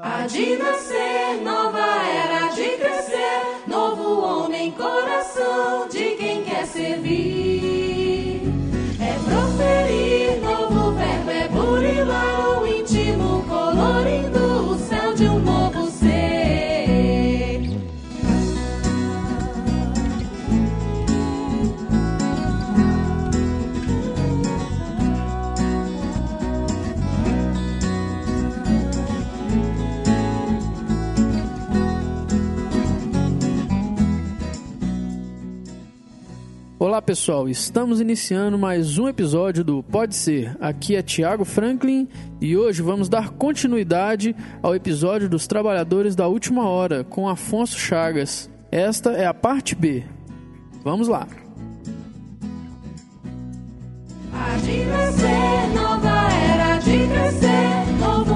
Há de nascer, nova era de crescer, Olá pessoal, estamos iniciando mais um episódio do Pode Ser. Aqui é Tiago Franklin e hoje vamos dar continuidade ao episódio dos Trabalhadores da Última Hora com Afonso Chagas. Esta é a parte B. Vamos lá. De nascer, nova era de crescer, novo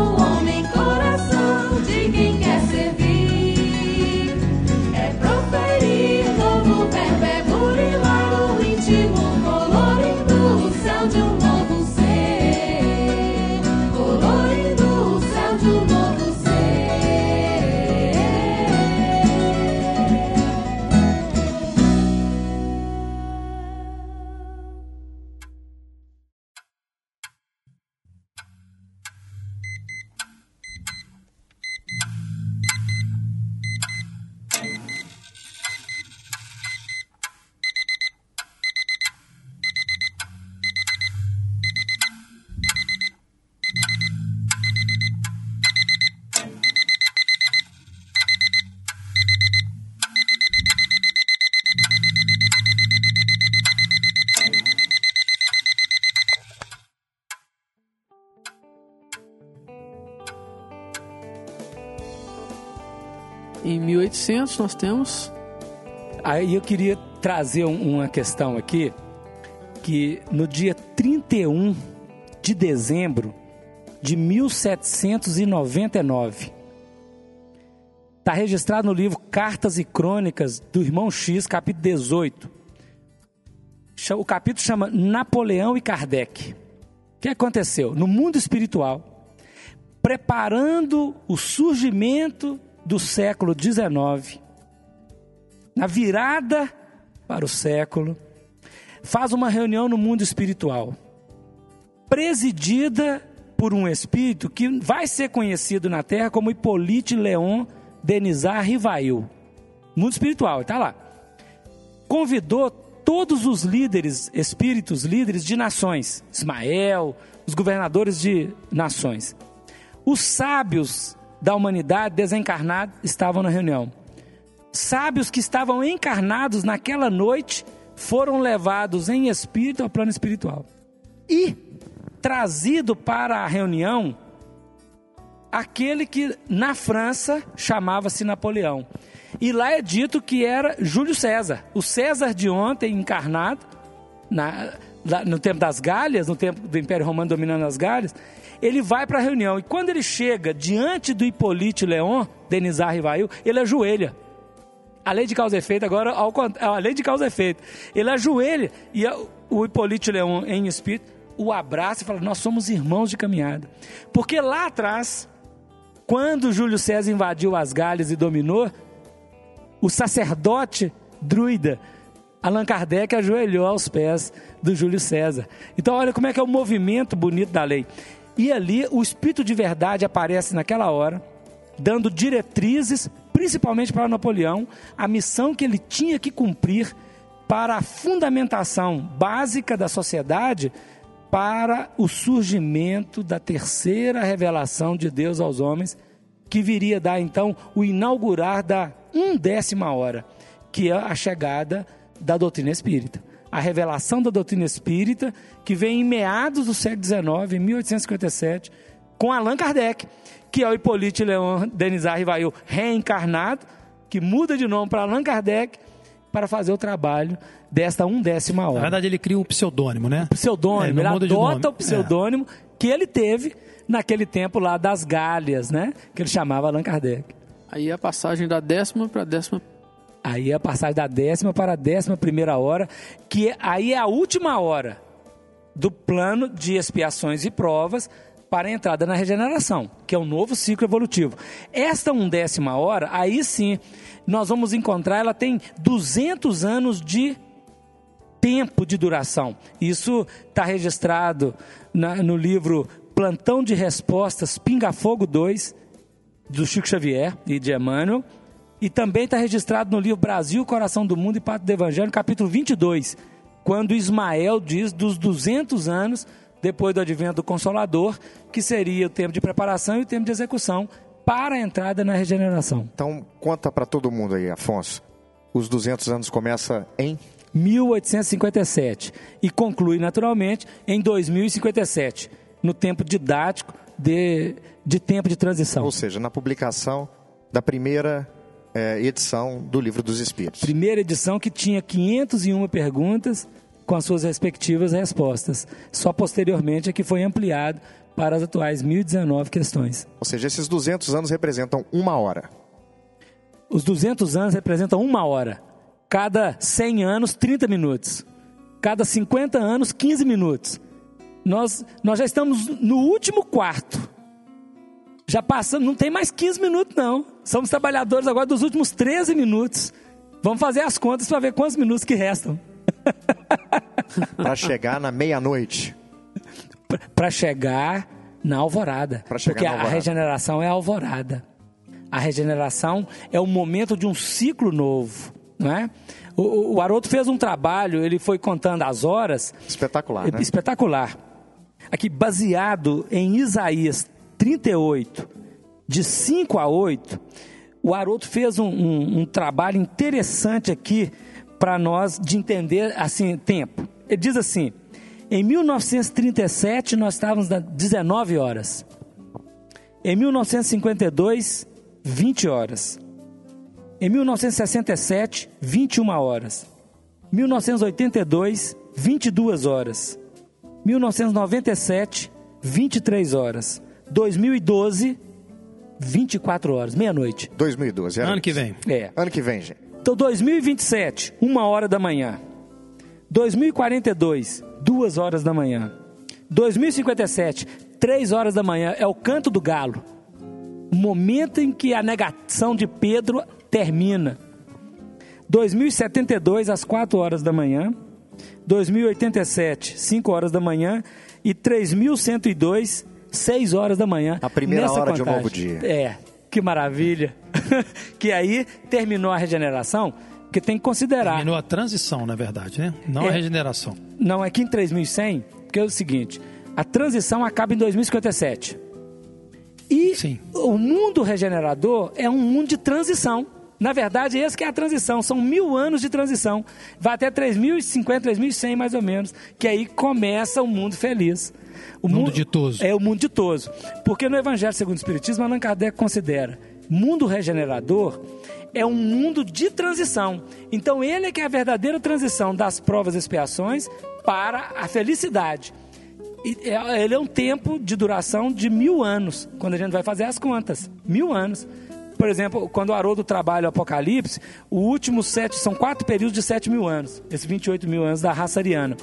nós temos. Aí eu queria trazer uma questão aqui, que no dia 31 de dezembro de 1799, está registrado no livro Cartas e Crônicas do Irmão X, capítulo 18. O capítulo chama Napoleão e Kardec. O que aconteceu? No mundo espiritual, preparando o surgimento do século XIX, na virada para o século, faz uma reunião no mundo espiritual, presidida por um espírito que vai ser conhecido na Terra como Hippolyte Leon Denizar Rivail. Mundo espiritual, está lá. Convidou todos os líderes, espíritos líderes de nações, Ismael, os governadores de nações. Os sábios da humanidade desencarnada estavam na reunião sábios que estavam encarnados naquela noite foram levados em espírito ao plano espiritual. E trazido para a reunião aquele que na França chamava-se Napoleão. E lá é dito que era Júlio César, o César de ontem encarnado na- no tempo das Galhas, no tempo do Império Romano dominando as Galhas, ele vai para a reunião e quando ele chega diante do Hippolyte Leon, Denizar Rivail, ele ajoelha. A lei de causa e efeito, agora, a lei de causa e efeito. Ele ajoelha e o Hipólito Leão, em espírito, o abraça e fala: Nós somos irmãos de caminhada. Porque lá atrás, quando Júlio César invadiu as Galhas e dominou, o sacerdote druida Allan Kardec ajoelhou aos pés do Júlio César. Então, olha como é que é o movimento bonito da lei. E ali, o Espírito de Verdade aparece naquela hora, dando diretrizes, principalmente para Napoleão, a missão que ele tinha que cumprir para a fundamentação básica da sociedade para o surgimento da terceira revelação de Deus aos homens, que viria dar então o inaugurar da undécima hora, que é a chegada da doutrina espírita. A revelação da doutrina espírita, que vem em meados do século XIX, em 1857, com Allan Kardec, que é o Hippolyte Leon Denizar Rivail reencarnado, que muda de nome para Allan Kardec, para fazer o trabalho desta undécima Na hora verdade, ele cria um pseudônimo, né? pseudônimo, É, ele de adota o pseudônimo que ele teve naquele tempo lá das Galhas, né? Que ele chamava Allan Kardec. aí a passagem da décima para décima Aí a passagem da décima para a décima primeira hora, que aí é a última hora do plano de expiações e provas para a entrada na regeneração, que é um novo ciclo evolutivo. Esta undécima hora, aí sim, nós vamos encontrar, ela tem 200 anos de tempo de duração. Isso está registrado na, no livro Plantão de Respostas Pinga Fogo 2, do Chico Xavier e de Emmanuel. E também está registrado no livro Brasil, Coração do Mundo e Pacto do Evangelho, capítulo 22, quando Ismael diz dos 200 anos depois do advento do Consolador, que seria o tempo de preparação e o tempo de execução para a entrada na regeneração. Então, conta para todo mundo aí, Afonso. Os 200 anos começa em 1857 e conclui naturalmente em 2057, no tempo didático de, de tempo de transição. Ou seja, na publicação da primeira é, edição do Livro dos Espíritos. Primeira edição que tinha 501 perguntas com as suas respectivas respostas. Só posteriormente é que foi ampliado para as atuais 1019 questões. Ou seja, esses 200 anos representam uma hora. Os 200 anos representam uma hora. Cada 100 anos, 30 minutos. Cada 50 anos, 15 minutos. Nós, nós já estamos no último quarto. Já passamos, não tem mais 15 minutos, não. Somos trabalhadores agora dos últimos 13 minutos. Vamos fazer as contas para ver quantos minutos que restam. para chegar na meia-noite. Para chegar na alvorada. Chegar Porque na a alvorada. regeneração é a alvorada. A regeneração é o momento de um ciclo novo, não é? O, o- o Haroldo fez um trabalho, ele foi contando as horas, Espetacular, né? espetacular. Aqui, baseado em Isaías 38, de 5 a 8, o Haroldo fez um, um- um trabalho interessante aqui para nós de entender assim tempo. Ele diz assim: em 1937 nós estávamos nas 19 horas. Em 1952, 20 horas. Em 1967, 21 horas. 1982, 22 horas. 1997, 23 horas. 2012, 24 horas, meia-noite. 2012. era Ano que isso. vem. É. Ano que vem, gente. Então, 2027, uma hora da manhã. 2042, duas horas da manhã. 2057, três horas da manhã. É o canto do galo. O momento em que a negação de Pedro termina. 2072, às 4 horas da manhã. 2087, 5 horas da manhã. E 3102, 6 horas da manhã. A primeira Nessa hora de um contagem. novo dia. É, que maravilha. que aí terminou a regeneração, que tem que considerar. Terminou a transição, na verdade, né? Não É. a regeneração. Não, aqui em 3100, porque é o seguinte, a transição acaba em 2057. E Sim. o mundo regenerador é um mundo de transição. Na verdade, esse que é a transição, são mil anos de transição. Vai até 3050, 3100 mais ou menos, que aí começa o mundo feliz. O Mundo ditoso. É o mundo ditoso. Porque no Evangelho segundo o Espiritismo, Allan Kardec considera mundo regenerador é um mundo de transição. Então ele é que é a verdadeira transição das provas e expiações para a felicidade. É- ele é um tempo de duração de mil anos, quando a gente vai fazer as contas. Mil anos. Por exemplo, quando o Haroldo trabalha o Apocalipse, o último sete, são quatro períodos de sete mil anos. Esses 28 mil anos da raça ariana.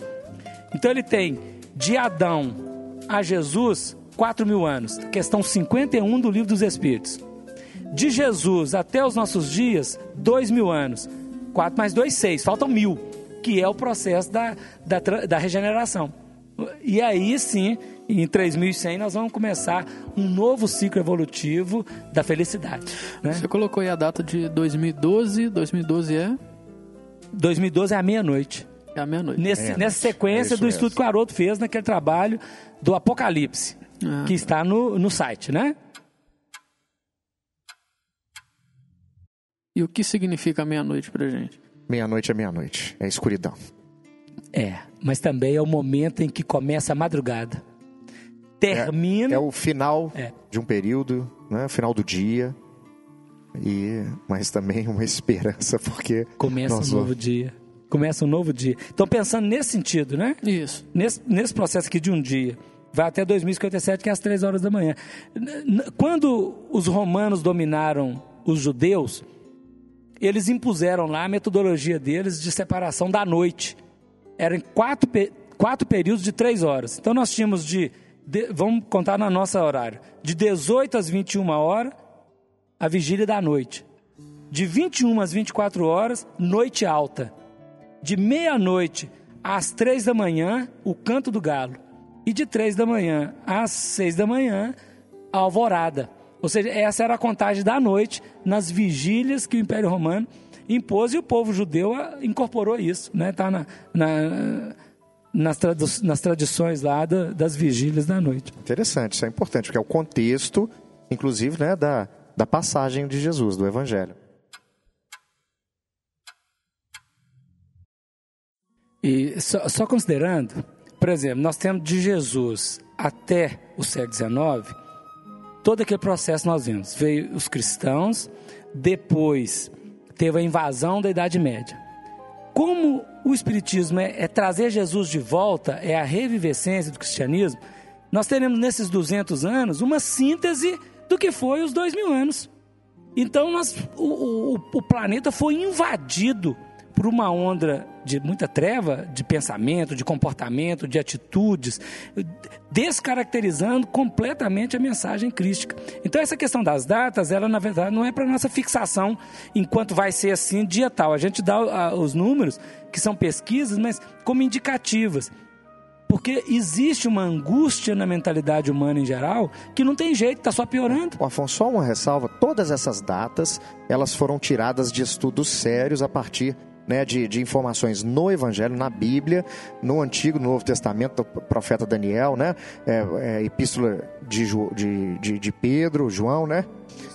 Então ele tem de Adão a Jesus, 4 mil anos. Questão 51 do Livro dos Espíritos. De Jesus até os nossos dias, 2 mil anos. 4 mais 2, 6. Faltam mil, que é o processo da, da, da regeneração. E aí sim, em 3100, nós vamos começar um novo ciclo evolutivo da felicidade. Né? Você colocou aí a data de 2012. 2012 é, 2012 é a meia-noite. É a meia-noite. Nesse- É, nessa é sequência isso do estudo que o Haroldo fez naquele trabalho do Apocalipse, Ah, que está no, no site, né? E o que significa meia-noite pra gente? Meia-noite é meia-noite. É escuridão. É, mas também é o momento em que começa a madrugada. Termina. É o final É. de um período, né? O final do dia. E, mas também uma esperança, porque Começa um novo dia. Começa um novo dia. Então, pensando nesse sentido, né? Isso. Nesse, nesse processo aqui de um dia, vai até 2057, que é às três horas da manhã. Quando os romanos dominaram os judeus, eles impuseram lá a metodologia deles de separação da noite. Eram quatro, quatro períodos de três horas. Então nós tínhamos de de- vamos contar na nossa horário, de 18 às 21 horas, a vigília da noite. De 21 às 24 horas, noite alta. De meia-noite às 3 da manhã, o canto do galo. E de 3 da manhã às 6 da manhã, a alvorada. Ou seja, essa era a contagem da noite nas vigílias que o Império Romano impôs e o povo judeu ah, incorporou isso. Né? Tá na, na- nas, nas tradições lá da- das vigílias da noite. Interessante, isso é importante, porque é o contexto, inclusive, né, da, da passagem de Jesus, do Evangelho. E só, só considerando, por exemplo, nós temos de Jesus até o século XIX, todo aquele processo nós vimos. Veio os cristãos, depois teve a invasão da Idade Média. Como o Espiritismo é, é trazer Jesus de volta, é a revivescência do cristianismo, nós teremos nesses 200 anos uma síntese do que foi os dois mil anos. Então nós, o, o, o planeta foi invadido por uma onda de muita treva de pensamento, de comportamento, de atitudes, descaracterizando completamente a mensagem crística. Então essa questão das datas, ela na verdade não é para nossa fixação enquanto vai ser assim dia tal. A gente dá os números que são pesquisas, mas como indicativas. Porque existe uma angústia na mentalidade humana em geral que não tem jeito, está só piorando. O Afonso, só uma ressalva: todas essas datas elas foram tiradas de estudos sérios a partir né, de, de informações no Evangelho, na Bíblia, no Antigo, no Novo Testamento, do profeta Daniel, né, é, é, Epístola de, de, de, Pedro, João, né,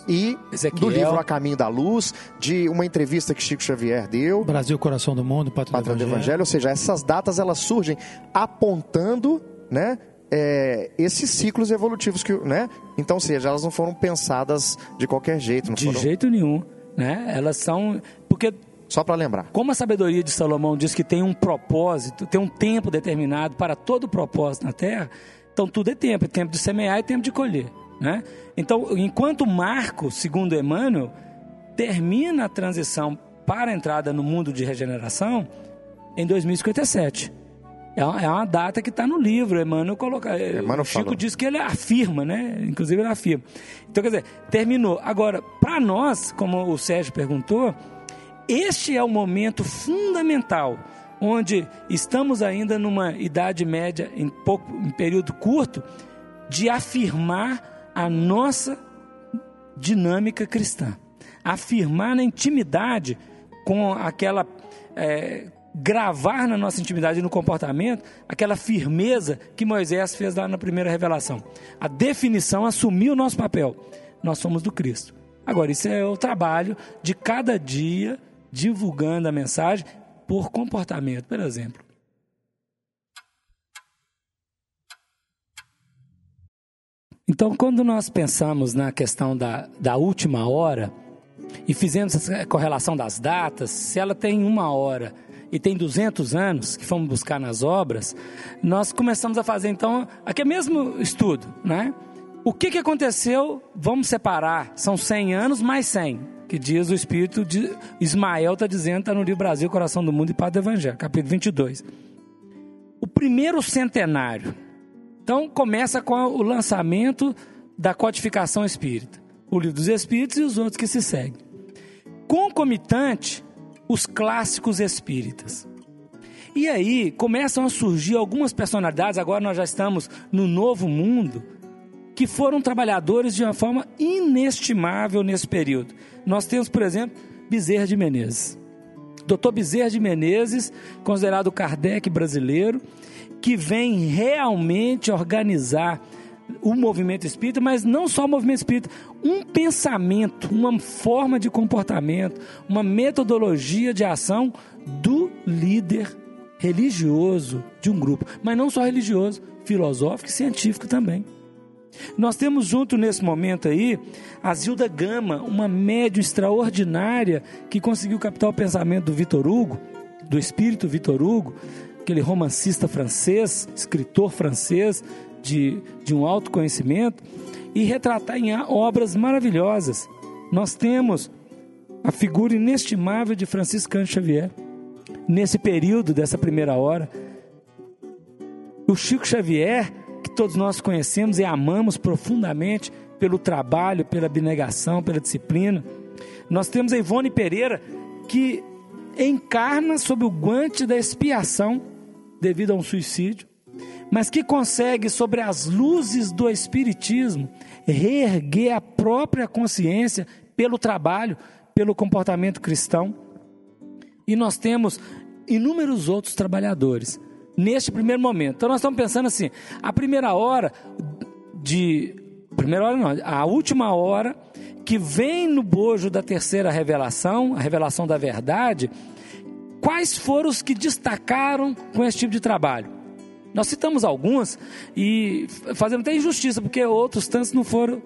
e Ezequiel. do livro A Caminho da Luz, de uma entrevista que Chico Xavier deu, Brasil, coração do mundo, pátria, Patrão do do Evangelho. Evangelho, ou seja, essas datas elas surgem apontando, né, é, esses ciclos evolutivos que, né? Então, ou seja, elas não foram pensadas de qualquer jeito, não De foram jeito nenhum. Né? Elas são. Porque só para lembrar. Como a sabedoria de Salomão diz que tem um propósito, tem um tempo determinado para todo propósito na terra, então tudo é tempo, é tempo de semear e tempo de colher. Né? Então, enquanto Marco, segundo Emmanuel, termina a transição para a entrada no mundo de regeneração em 2057. É uma, é uma data que está no livro, Emmanuel coloca. Emmanuel o Chico falou. diz que ele afirma, né? Inclusive ele afirma. Então, quer dizer, terminou. Agora, para nós, como o Sérgio perguntou, este é o momento fundamental, onde estamos ainda numa idade média, em, pouco, em período curto, de afirmar a nossa dinâmica cristã. Afirmar na intimidade, com aquela. é, gravar na nossa intimidade e no comportamento aquela firmeza que Moisés fez lá na primeira revelação. A definição assumiu o nosso papel. Nós somos do Cristo. Agora, isso é o trabalho de cada dia divulgando a mensagem por comportamento, por exemplo. Então, quando nós pensamos na questão da, da última hora e fizemos essa correlação das datas, se ela tem uma hora e tem 200 anos, que fomos buscar nas obras, nós começamos a fazer então aquele mesmo estudo, né? O que, que aconteceu? Vamos separar, são 100 anos mais 100, que diz o Espírito de Ismael, está dizendo, está no livro Brasil, Coração do Mundo e Paz do Evangelho, capítulo 22. O primeiro centenário, então começa com o lançamento da codificação espírita, o livro dos Espíritos e os outros que se seguem. Concomitante, os clássicos espíritas. E aí começam a surgir algumas personalidades, agora nós já estamos no novo mundo, que foram trabalhadores de uma forma inestimável nesse período. Nós temos, por exemplo, Bezerra de Menezes. Dr. Bezerra de Menezes, considerado o Kardec brasileiro, que vem realmente organizar o movimento espírita, mas não só o movimento espírita, um pensamento, uma forma de comportamento, uma metodologia de ação do líder religioso de um grupo, mas não só religioso, filosófico e científico também. Nós temos junto nesse momento aí a Zilda Gama, uma médium extraordinária que conseguiu captar o pensamento do Vitor Hugo, do espírito Vitor Hugo, aquele romancista francês, escritor francês de, de um alto conhecimento, e retratar em obras maravilhosas. Nós temos a figura inestimável de Francisco Cândido Xavier, nesse período dessa primeira hora. O Chico Xavier, todos nós conhecemos e amamos profundamente pelo trabalho, pela abnegação, pela disciplina. Nós temos a Ivone Pereira, que encarna sob o guante da expiação devido a um suicídio, mas que consegue, sobre as luzes do Espiritismo, reerguer a própria consciência pelo trabalho, pelo comportamento cristão. E nós temos inúmeros outros trabalhadores neste primeiro momento. Então nós estamos pensando assim, a primeira hora de primeira hora não, a última hora que vem no bojo da terceira revelação, a revelação da verdade, quais foram os que destacaram com esse tipo de trabalho? Nós citamos alguns e fazendo até injustiça, porque outros tantos não foram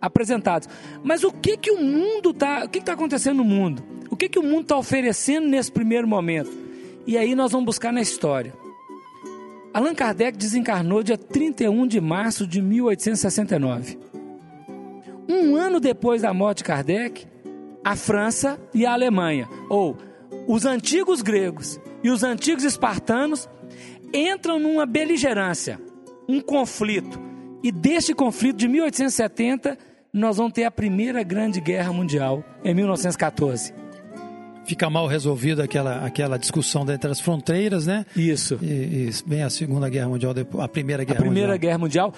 apresentados. Mas o que que o mundo está, o que está acontecendo no mundo? O que que o mundo está oferecendo nesse primeiro momento? E aí nós vamos buscar na história. Allan Kardec desencarnou dia 31 de março de 1869. Um ano depois da morte de Kardec, a França e a Alemanha, ou os antigos gregos e os antigos espartanos, entram numa beligerância, um conflito. E deste conflito de 1870, nós vamos ter a Primeira Grande Guerra Mundial, em 1914 fica mal resolvida aquela, aquela discussão entre as fronteiras, né? Isso. E, e vem a Segunda Guerra Mundial, a Primeira Guerra a Primeira Mundial. Guerra Mundial.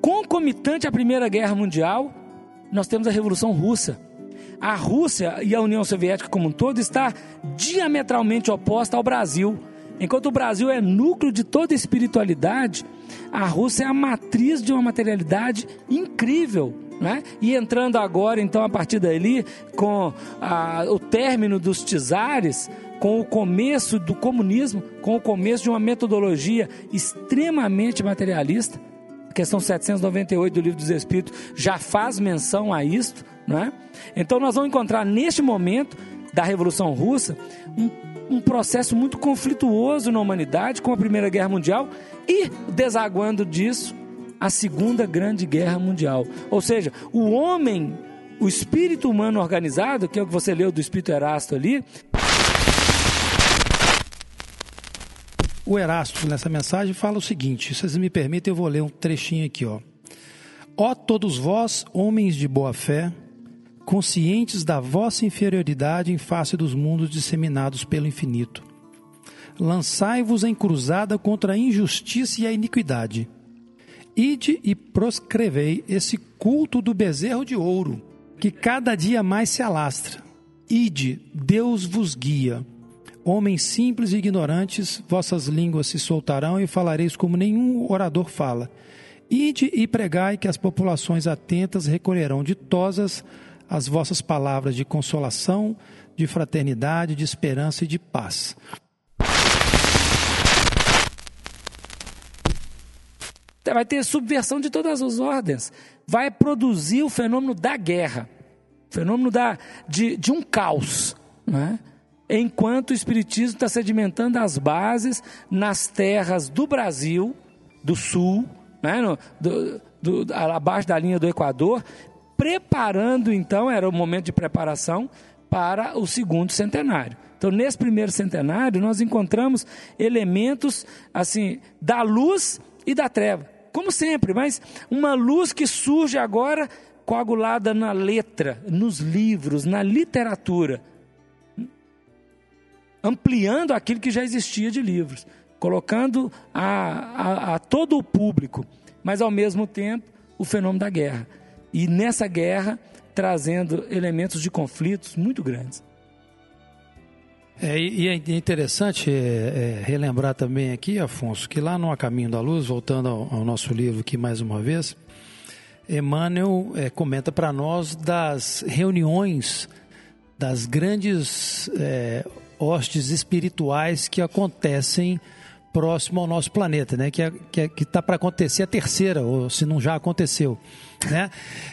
Concomitante à Primeira Guerra Mundial, nós temos a Revolução Russa. A Rússia e a União Soviética como um todo está diametralmente oposta ao Brasil. Enquanto o Brasil é núcleo de toda espiritualidade, a Rússia é a matriz de uma materialidade incrível né? E entrando agora, então, a partir dali, com a, o término dos czares, com o começo do comunismo, com o começo de uma metodologia extremamente materialista, a questão 798 do Livro dos Espíritos já faz menção a isto, né? Então nós vamos encontrar neste momento da Revolução Russa um, um processo muito conflituoso na humanidade com a Primeira Guerra Mundial e desaguando disso a Segunda Grande Guerra Mundial. Ou seja, o homem, o espírito humano organizado, que é o que você leu do Espírito Erasto ali. O Erasto, nessa mensagem, fala o seguinte: se vocês me permitem, eu vou ler um trechinho aqui, ó. Ó todos vós, homens de boa fé, conscientes da vossa inferioridade em face dos mundos disseminados pelo infinito. Lançai-vos em cruzada contra a injustiça e a iniquidade Ide e proscrevei esse culto do bezerro de ouro, que cada dia mais se alastra. Ide, Deus vos guia. Homens simples e ignorantes, vossas línguas se soltarão e falareis como nenhum orador fala. Ide e pregai que as populações atentas recolherão ditosas as vossas palavras de consolação, de fraternidade, de esperança e de paz. Vai ter subversão de todas as ordens, vai produzir o fenômeno da guerra, o fenômeno da, de, de um caos, né? enquanto o Espiritismo está sedimentando as bases nas terras do Brasil, do Sul, né? no, do, do, abaixo da linha do Equador, preparando então, era o momento de preparação para o segundo centenário. Então, nesse primeiro centenário, nós encontramos elementos assim da luz e da treva como sempre, mas uma luz que surge agora coagulada na letra, nos livros, na literatura, ampliando aquilo que já existia de livros, colocando a, a, a todo o público, mas ao mesmo tempo o fenômeno da guerra. E nessa guerra trazendo elementos de conflitos muito grandes. É, e é interessante é, é, relembrar também aqui, Afonso, que lá no A Caminho da Luz, voltando ao, ao nosso livro aqui mais uma vez, Emmanuel é, comenta para nós das reuniões das grandes é, hostes espirituais que acontecem próximo ao nosso planeta, né? Que é, que é, está para acontecer a terceira, ou se não já aconteceu, né?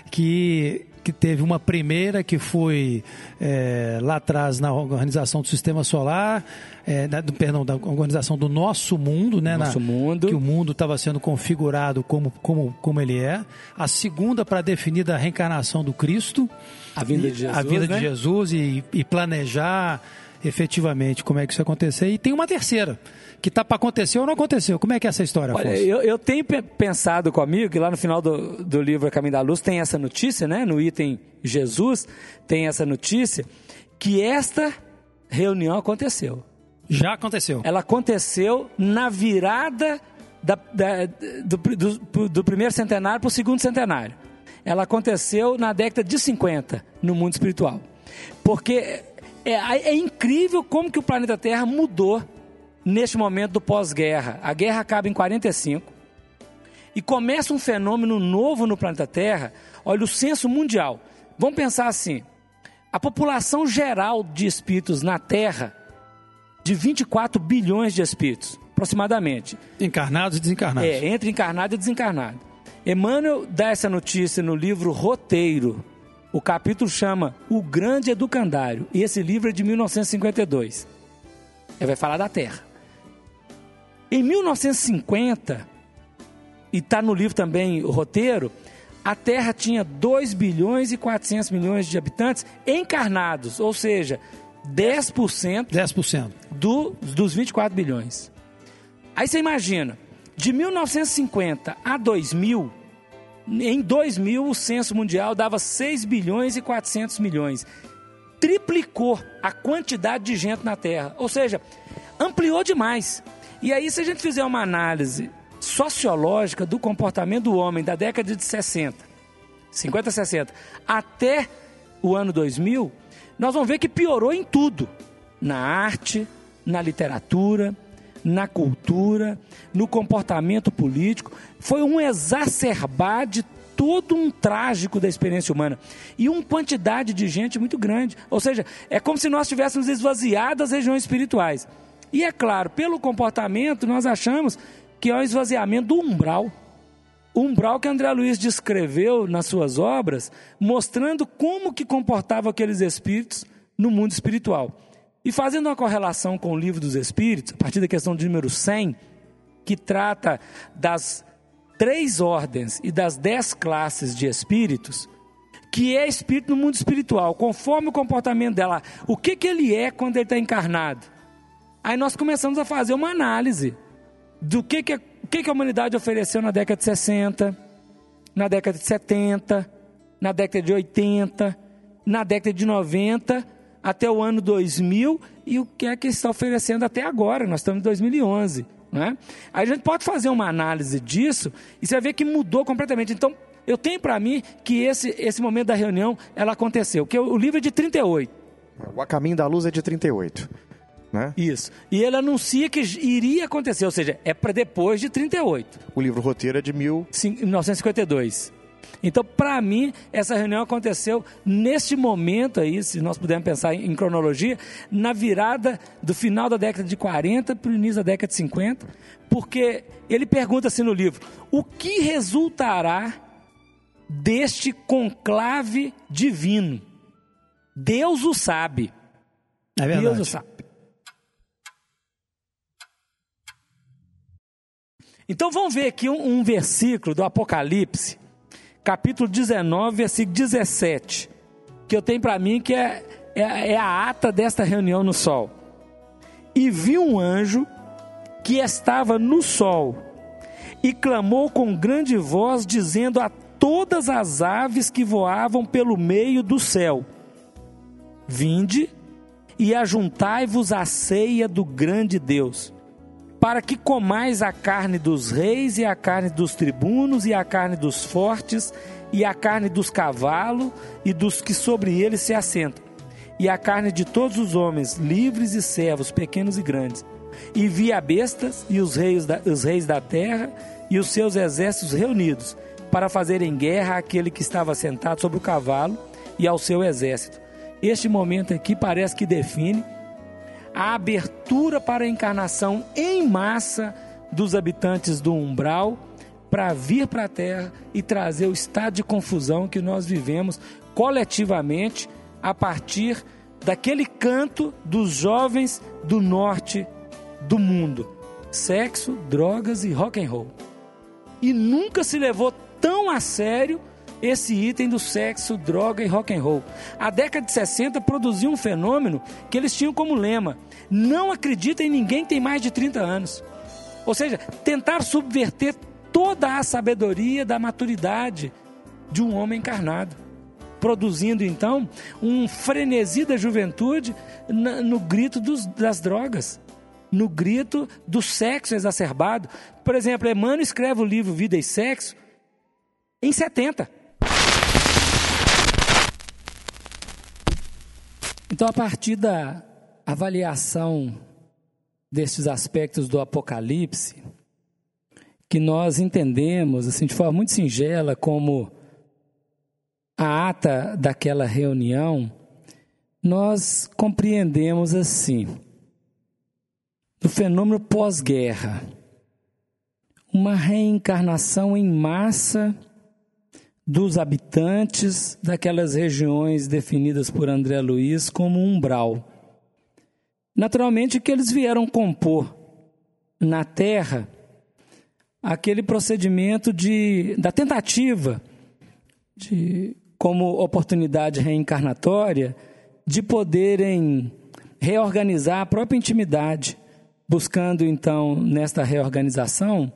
Que que teve uma primeira que foi é, lá atrás na organização do Sistema Solar, é, da, do, perdão, da organização do nosso mundo, né? Nosso na, mundo. Que o mundo estava sendo configurado como, como, como ele é. A segunda para definir a reencarnação do Cristo. A vinda de Jesus. A vinda né? de Jesus e, e planejar efetivamente como é que isso aconteceu. E tem uma terceira, que está para acontecer ou não aconteceu. Como é que é essa história, Olha, Afonso? eu, eu tenho pe- pensado comigo que lá no final do, do livro A Caminho da Luz tem essa notícia, né? No item Jesus tem essa notícia que esta reunião aconteceu. Já aconteceu. Ela aconteceu na virada da- da- do, do- do primeiro centenário para o segundo centenário. Ela aconteceu na década de 50 no mundo espiritual. Porque é, é incrível como que o planeta Terra mudou neste momento do pós-guerra. A guerra acaba em 45 e começa um fenômeno novo no planeta Terra. Olha, o censo mundial. Vamos pensar assim: a população geral de espíritos na Terra, de 24 bilhões de espíritos, aproximadamente. Encarnados e desencarnados. É, entre encarnado e desencarnado. Emmanuel dá essa notícia no livro Roteiro. O capítulo chama O Grande Educandário. E esse livro é de 1952. Ele vai falar da Terra. Em 1950, e está no livro também o roteiro, a Terra tinha 2 bilhões e 400 milhões de habitantes encarnados, ou seja, 10% 10%. do, dos 24 bilhões. Aí você imagina, de 1950 a 2000, em 2000 o censo mundial dava 6 bilhões e 400 milhões. Triplicou a quantidade de gente na Terra, ou seja, ampliou demais. E aí se a gente fizer uma análise sociológica do comportamento do homem da década de 60, 50, 60, até o ano 2000, nós vamos ver que piorou em tudo: na arte, na literatura, na cultura, no comportamento político. Foi um exacerbar de todo um trágico da experiência humana e uma quantidade de gente muito grande. Ou seja, é como se nós tivéssemos esvaziado as regiões espirituais. E é claro, pelo comportamento, nós achamos que é um esvaziamento do umbral. O umbral que André Luiz descreveu nas suas obras, mostrando como que comportavam aqueles espíritos no mundo espiritual. E fazendo uma correlação com o livro dos espíritos, a partir da questão de número 100, que trata das três ordens e das dez classes de espíritos, que é espírito no mundo espiritual, conforme o comportamento dela, o que, que ele é quando ele está encarnado. Aí nós começamos a fazer uma análise do que, que, que, que a humanidade ofereceu na década de 60, na década de 70, na década de 80, na década de 90, até o ano 2000 e o que é que está oferecendo até agora. Nós estamos em 2011. Né? Aí a gente pode fazer uma análise disso e você vai ver que mudou completamente. Então, eu tenho para mim que esse, esse momento da reunião ela aconteceu. Que o livro é de 38. O A Caminho da Luz é de 38. Né? Isso. E ele anuncia que iria acontecer, ou seja, é para depois de 38, O livro roteiro é de mil. cin- 1952. Então, para mim, essa reunião aconteceu neste momento aí, se nós pudermos pensar em, em cronologia, na virada do final da década de 40 para o início da década de 50, porque ele pergunta assim no livro: o que resultará deste conclave divino? Deus o sabe. É Deus o verdade. sabe. Então vamos ver aqui um, um versículo do Apocalipse, capítulo 19, versículo 17, que eu tenho para mim que é, é, é a ata desta reunião no sol. E vi um anjo que estava no sol e clamou com grande voz, dizendo a todas as aves que voavam pelo meio do céu: Vinde e ajuntai-vos à ceia do grande Deus, para que comais a carne dos reis e a carne dos tribunos e a carne dos fortes e a carne dos cavalos e dos que sobre eles se assentam, e a carne de todos os homens, livres e servos, pequenos e grandes. E vi a bestas e os reis da, os reis da terra e os seus exércitos reunidos, para fazerem guerra àquele que estava sentado sobre o cavalo e ao seu exército. Este momento aqui parece que define a abertura para a encarnação em massa dos habitantes do umbral para vir para a Terra e trazer o estado de confusão que nós vivemos coletivamente a partir daquele canto dos jovens do norte do mundo: sexo, drogas e rock and roll. E nunca se levou tão a sério esse item do sexo, droga e rock and roll. A década de 60 produziu um fenômeno que eles tinham como lema: não acredita em ninguém que tem mais de 30 anos. Ou seja, tentar subverter toda a sabedoria da maturidade de um homem encarnado. Produzindo então um frenesi da juventude no grito dos, das drogas, no grito do sexo exacerbado. Por exemplo, Emmanuel escreve o livro Vida e Sexo em 70. Então, a partir da avaliação destes aspectos do Apocalipse, que nós entendemos assim de forma muito singela como a ata daquela reunião, nós compreendemos assim o fenômeno pós-guerra, uma reencarnação em massa dos habitantes daquelas regiões definidas por André Luiz como umbral. Naturalmente que eles vieram compor na Terra aquele procedimento de, da tentativa de, como oportunidade reencarnatória de poderem reorganizar a própria intimidade, buscando então nesta reorganização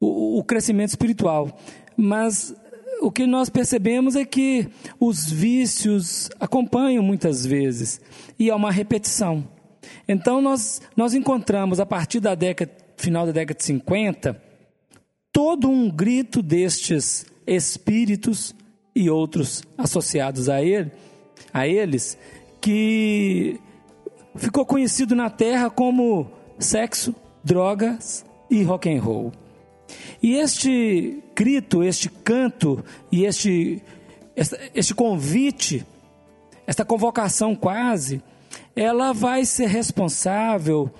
o, o crescimento espiritual. Mas o que nós percebemos é que os vícios acompanham muitas vezes e há uma repetição. Então nós, nós encontramos a partir da década final da década de 50 todo um grito destes espíritos e outros associados a ele, a eles, que ficou conhecido na Terra como sexo, drogas e rock and roll. E este grito, este canto e este, este convite, esta convocação quase, ela vai ser responsável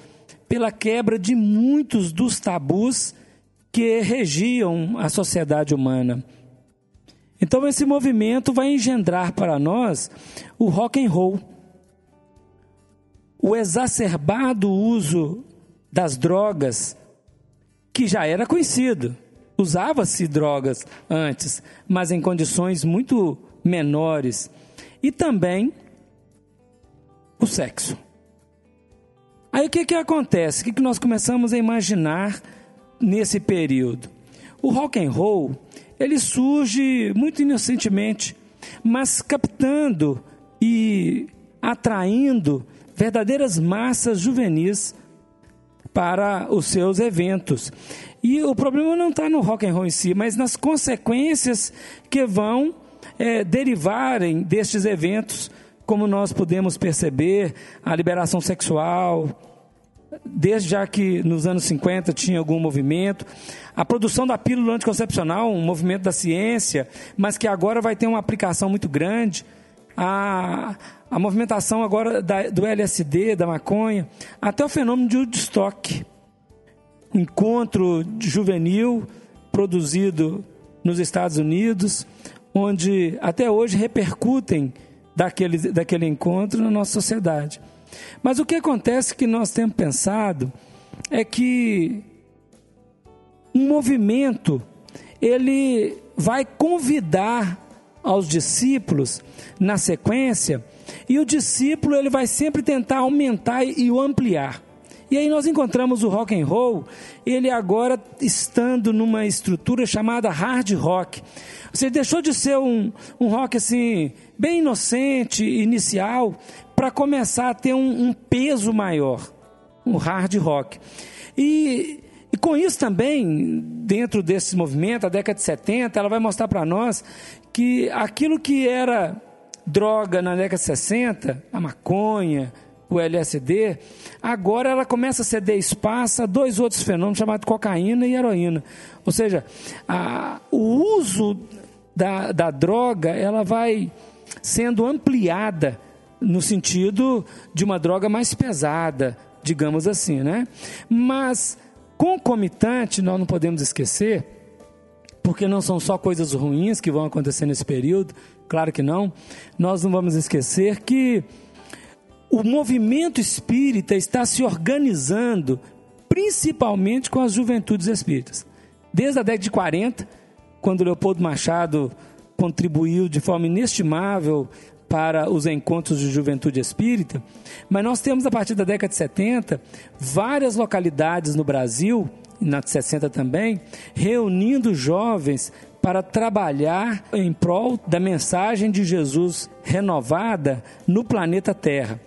pela quebra de muitos dos tabus que regiam a sociedade humana. Então esse movimento vai engendrar para nós o rock and roll. O exacerbado uso das drogas que já era conhecido. Usava-se drogas antes, mas em condições muito menores. E também o sexo. Aí o que, que acontece? O que, que nós começamos a imaginar nesse período? O rock and roll ele surge muito inocentemente, mas captando e atraindo verdadeiras massas juvenis para os seus eventos. E o problema não está no rock and roll em si, mas nas consequências que vão é, derivarem destes eventos, como nós podemos perceber, a liberação sexual, desde já que nos anos 50 tinha algum movimento, a produção da pílula anticoncepcional, um movimento da ciência, mas que agora vai ter uma aplicação muito grande, a, a movimentação agora da, do LSD, da maconha, até o fenômeno de Woodstock, encontro juvenil produzido nos Estados Unidos, onde até hoje repercutem daquele, daquele encontro na nossa sociedade. Mas o que acontece que nós temos pensado é que um movimento ele vai convidar aos discípulos na sequência e o discípulo ele vai sempre tentar aumentar e o ampliar. E aí nós encontramos o rock and roll, ele agora estando numa estrutura chamada hard rock. Você deixou de ser um, um rock assim, bem inocente, inicial, para começar a ter um, um, peso maior, um hard rock. E, e com isso também, dentro desse movimento, a década de 70, ela vai mostrar para nós que aquilo que era droga na década de 60, a maconha, o LSD, agora ela começa a ceder espaço a dois outros fenômenos chamados cocaína e heroína. Ou seja, a, o uso da, da droga ela vai sendo ampliada no sentido de uma droga mais pesada, digamos assim, né? Mas concomitante, nós não podemos esquecer, porque não são só coisas ruins que vão acontecer nesse período, claro que não. Nós não vamos esquecer que o movimento espírita está se organizando principalmente com as juventudes espíritas. Desde a década de 40, quando Leopoldo Machado contribuiu de forma inestimável para os encontros de juventude espírita, mas nós temos a partir da década de 70 várias localidades no Brasil, na de 60 também, reunindo jovens para trabalhar em prol da mensagem de Jesus renovada no planeta Terra.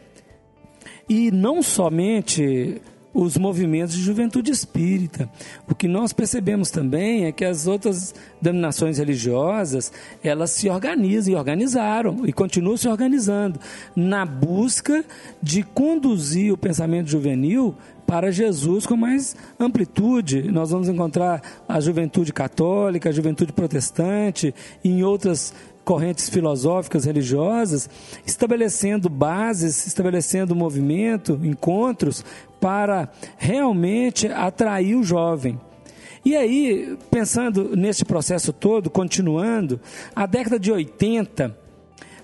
E não somente os movimentos de juventude espírita. O que nós percebemos também é que as outras denominações religiosas, elas se organizam e organizaram e continuam se organizando na busca de conduzir o pensamento juvenil para Jesus com mais amplitude. Nós vamos encontrar a juventude católica, a juventude protestante, e em outras correntes filosóficas, religiosas, estabelecendo bases, estabelecendo movimento, encontros para realmente atrair o jovem. E aí, pensando nesse processo todo, continuando, a década de 80,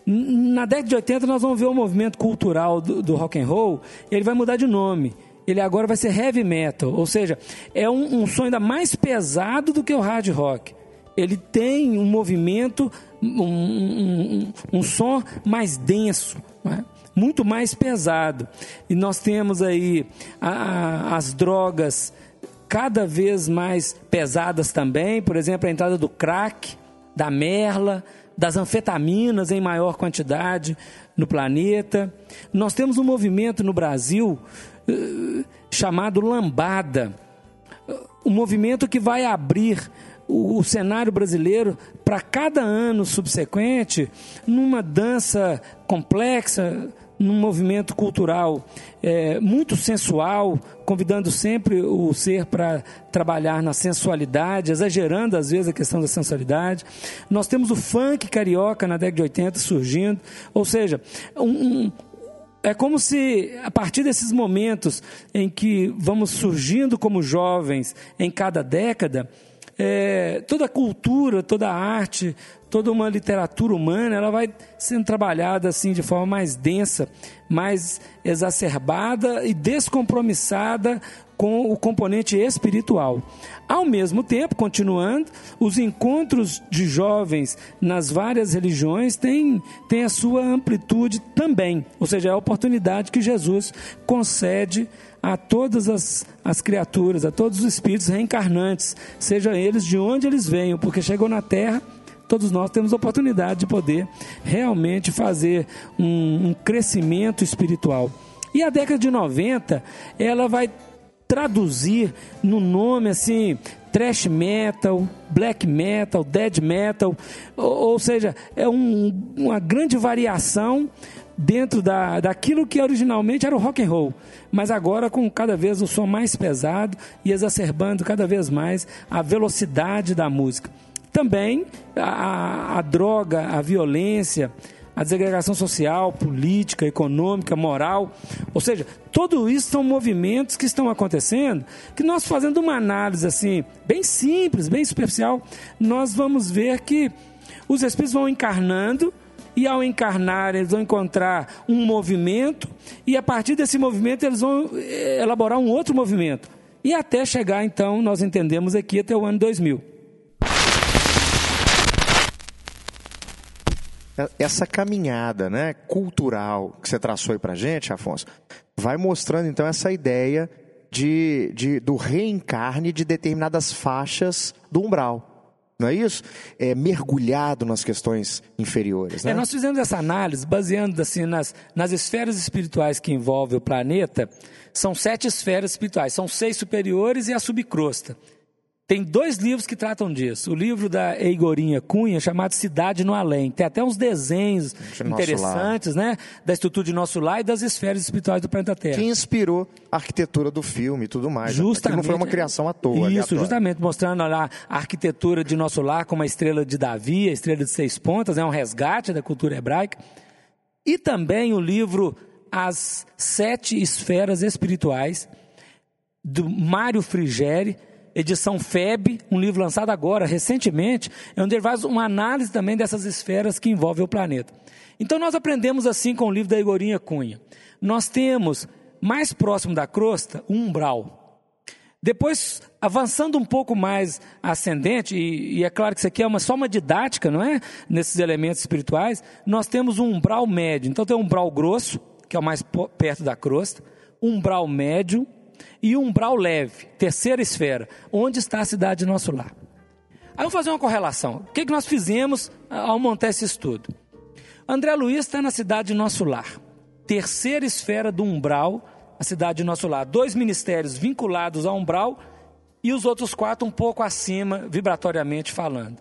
na década de 80 nós vamos ver o movimento cultural do, do rock and roll, ele vai mudar de nome. Ele agora vai ser heavy metal, ou seja, é um, um som ainda mais pesado do que o hard rock. Ele tem um movimento, um, um, um som mais denso. Né? muito mais pesado. E nós temos aí a, a, as drogas cada vez mais pesadas também, por exemplo, a entrada do crack, da merla, das anfetaminas em maior quantidade no planeta. Nós temos um movimento no Brasil chamado Lambada, um movimento que vai abrir o, o cenário brasileiro para cada ano subsequente numa dança complexa, num movimento cultural é, muito sensual, convidando sempre o ser para trabalhar na sensualidade, exagerando às vezes a questão da sensualidade. Nós temos o funk carioca na década de 80 surgindo, ou seja, um é como se, a partir desses momentos em que vamos surgindo como jovens em cada década, é, toda a cultura, toda a arte, toda uma literatura humana, ela vai sendo trabalhada assim de forma mais densa, mais exacerbada e descompromissada com o componente espiritual. Ao mesmo tempo, continuando, os encontros de jovens nas várias religiões têm, têm a sua amplitude também, ou seja, é a oportunidade que Jesus concede a todas as, as criaturas, a todos os espíritos reencarnantes, seja eles de onde eles venham, porque chegou na Terra todos nós temos oportunidade de poder realmente fazer um, um crescimento espiritual. E a década de 90, ela vai traduzir no nome assim thrash metal, black metal, dead metal, ou, ou seja, é um, uma grande variação dentro da, daquilo que originalmente era o rock and roll, mas agora com cada vez o som mais pesado e exacerbando cada vez mais a velocidade da música. Também a, a droga, a violência, a desagregação social, política, econômica, moral. Ou seja, tudo isso são movimentos que estão acontecendo, que nós fazendo uma análise assim, bem simples, bem superficial, nós vamos ver que os espíritos vão encarnando e ao encarnar eles vão encontrar um movimento e a partir desse movimento eles vão eh, elaborar um outro movimento. E até chegar então, nós entendemos aqui até o ano 2000. Essa caminhada né, cultural que você traçou aí para gente, Afonso, vai mostrando então essa ideia de, de, do reencarne de determinadas faixas do umbral. Não é isso? É mergulhado nas questões inferiores. Né? É, nós fizemos essa análise baseando assim, nas, nas esferas espirituais que envolvem o planeta. São sete esferas espirituais, são seis superiores e a subcrosta. Tem dois livros que tratam disso. O livro da Eigorinha Cunha, chamado Cidade no Além. Tem até uns desenhos de interessantes, né? Da estrutura de nosso lar e das esferas espirituais do planeta Terra. Que inspirou a arquitetura do filme e tudo mais. Justamente. não foi uma criação à toa. Isso, aleatória. justamente, mostrando lá a arquitetura de nosso lar como a estrela de Davi, a estrela de seis pontas, é né? um resgate da cultura hebraica. E também o livro As Sete Esferas Espirituais, do Mário Frigeri, edição FEB, um livro lançado agora, recentemente, é onde ele faz uma análise também dessas esferas que envolvem o planeta. Então nós aprendemos assim com o livro da Igorinha Cunha. Nós temos mais próximo da crosta um umbral. Depois, avançando um pouco mais ascendente, e, e, é claro que isso aqui é uma, só uma didática, não é? Nesses elementos espirituais, nós temos um umbral médio. Então, tem um umbral grosso, que é o mais perto da crosta, um umbral médio e um umbral leve, terceira esfera, onde está a cidade de nosso lar. Aí vou fazer uma correlação. O que, que nós fizemos ao montar esse estudo? André Luiz está na cidade de nosso lar, terceira esfera do umbral a cidade de nosso lar. Dois ministérios vinculados ao umbral e os outros quatro um pouco acima, vibratoriamente falando.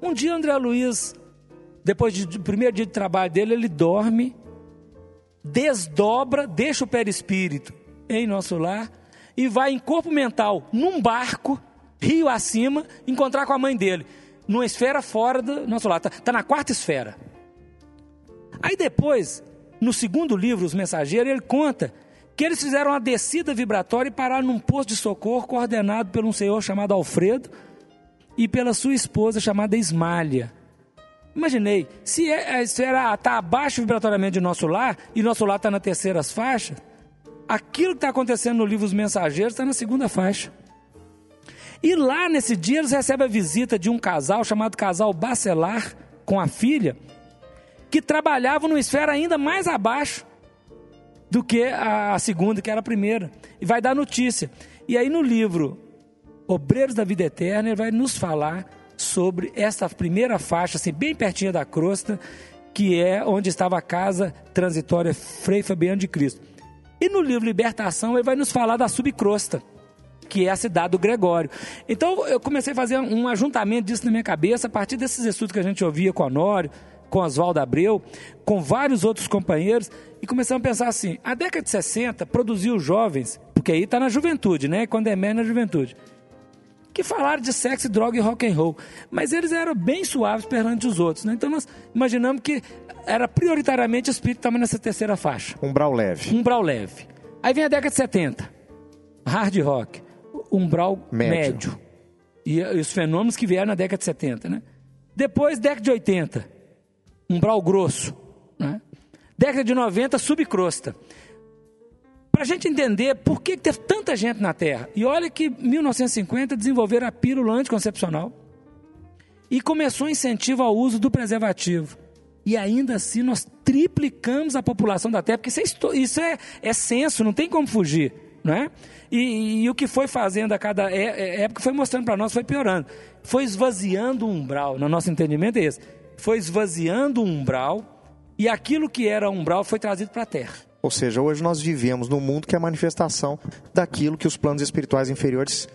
Um dia André Luiz, depois do primeiro dia de trabalho dele, ele dorme, desdobra, deixa o perispírito em nosso lar e vai em corpo mental, num barco, rio acima, encontrar com a mãe dele, numa esfera fora do nosso lar. Está tá na quarta esfera. Aí depois, no segundo livro, Os Mensageiros, ele conta que eles fizeram uma descida vibratória e pararam num posto de socorro coordenado por um senhor chamado Alfredo e pela sua esposa chamada Ismália. Imaginei, se a esfera está abaixo vibratoriamente de nosso lar e nosso lar está na terceira faixa, aquilo que está acontecendo no livro Os Mensageiros está na segunda faixa. E lá nesse dia eles recebem a visita de um casal chamado casal Bacelar com a filha, que trabalhava numa esfera ainda mais abaixo do que a segunda, que era a primeira. E vai dar notícia. E aí no livro Obreiros da Vida Eterna, ele vai nos falar sobre essa primeira faixa, assim, bem pertinho da crosta, que é onde estava a casa transitória Frei Fabiano de Cristo. E no livro Libertação, ele vai nos falar da subcrosta, que é a cidade do Gregório. Então eu comecei a fazer um ajuntamento disso na minha cabeça, a partir desses estudos que a gente ouvia com Honório, com Oswaldo Abreu, com vários outros companheiros, e começamos a pensar assim: a década de 60 produziu jovens, porque aí está na juventude, né? Quando é médio na juventude, que falaram de sexo, droga e rock and roll, mas eles eram bem suaves perante os outros, né? Então nós imaginamos que era prioritariamente o espírito estava nessa terceira faixa. Umbral leve. Umbral leve. Aí vem a década de 70, hard rock, umbral médio. médio. E, e os fenômenos que vieram na década de 70, né? Depois, década de 80, umbral grosso. Né? Década de 90, subcrosta. Para a gente entender por que teve tanta gente na Terra. E olha que em 1950 desenvolveram a pílula anticoncepcional e começou o incentivo ao uso do preservativo. E ainda assim nós triplicamos a população da Terra, porque isso é, isso é, é senso, não tem como fugir. Não é? E, e, e, o que foi fazendo a cada é, é, época foi mostrando para nós, foi piorando. Foi esvaziando o umbral, no nosso entendimento é esse foi esvaziando o umbral e aquilo que era umbral foi trazido para a terra. Ou seja, hoje nós vivemos num mundo que é a manifestação daquilo que os planos espirituais inferiores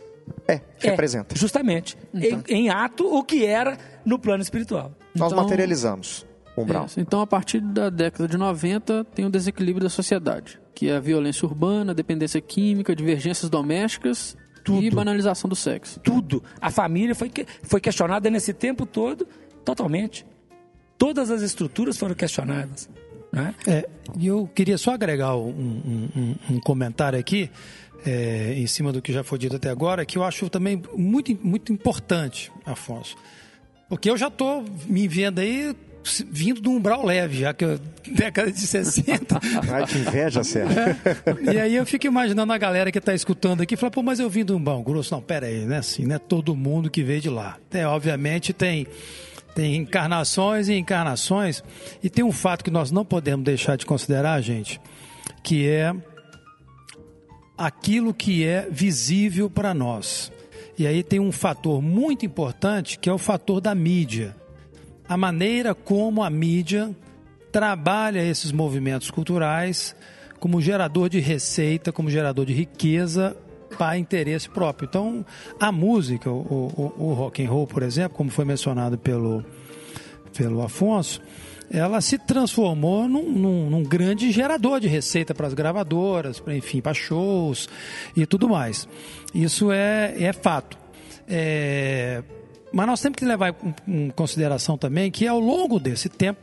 é, é representa. Justamente. Então. Em, em, ato, o que era no plano espiritual. Nós então, materializamos o umbral. Isso. Então, a partir da década de 90, tem o desequilíbrio da sociedade, que é a violência urbana, dependência química, divergências domésticas Tudo. e banalização do sexo. Tudo. A família foi, foi questionada nesse tempo todo totalmente. Todas as estruturas foram questionadas. Né? É, eu queria só agregar um, um, um comentário aqui, é, em cima do que já foi dito até agora, que eu acho também muito, muito importante, Afonso. Porque eu já estou me vendo aí vindo do umbral leve, já que eu, década de 60. Ai, que inveja, Sérgio. É. E aí eu fico imaginando a galera que está escutando aqui, fala, pô, mas eu vim do umbral grosso. Não, pera aí, né? Assim, não é todo mundo que veio de lá. É, obviamente tem tem encarnações e encarnações. E tem um fato que nós não podemos deixar de considerar, gente, que é aquilo que é visível para nós. E aí tem um fator muito importante que é o fator da mídia. A maneira como a mídia trabalha esses movimentos culturais como gerador de receita, como gerador de riqueza para interesse próprio. Então, a música, o, o, o rock and roll, por exemplo, como foi mencionado pelo, pelo Afonso, ela se transformou num, num, num grande gerador de receita para as gravadoras, pra, enfim, para shows e tudo mais. Isso é, é fato. É, mas nós temos que levar em consideração também que ao longo desse tempo,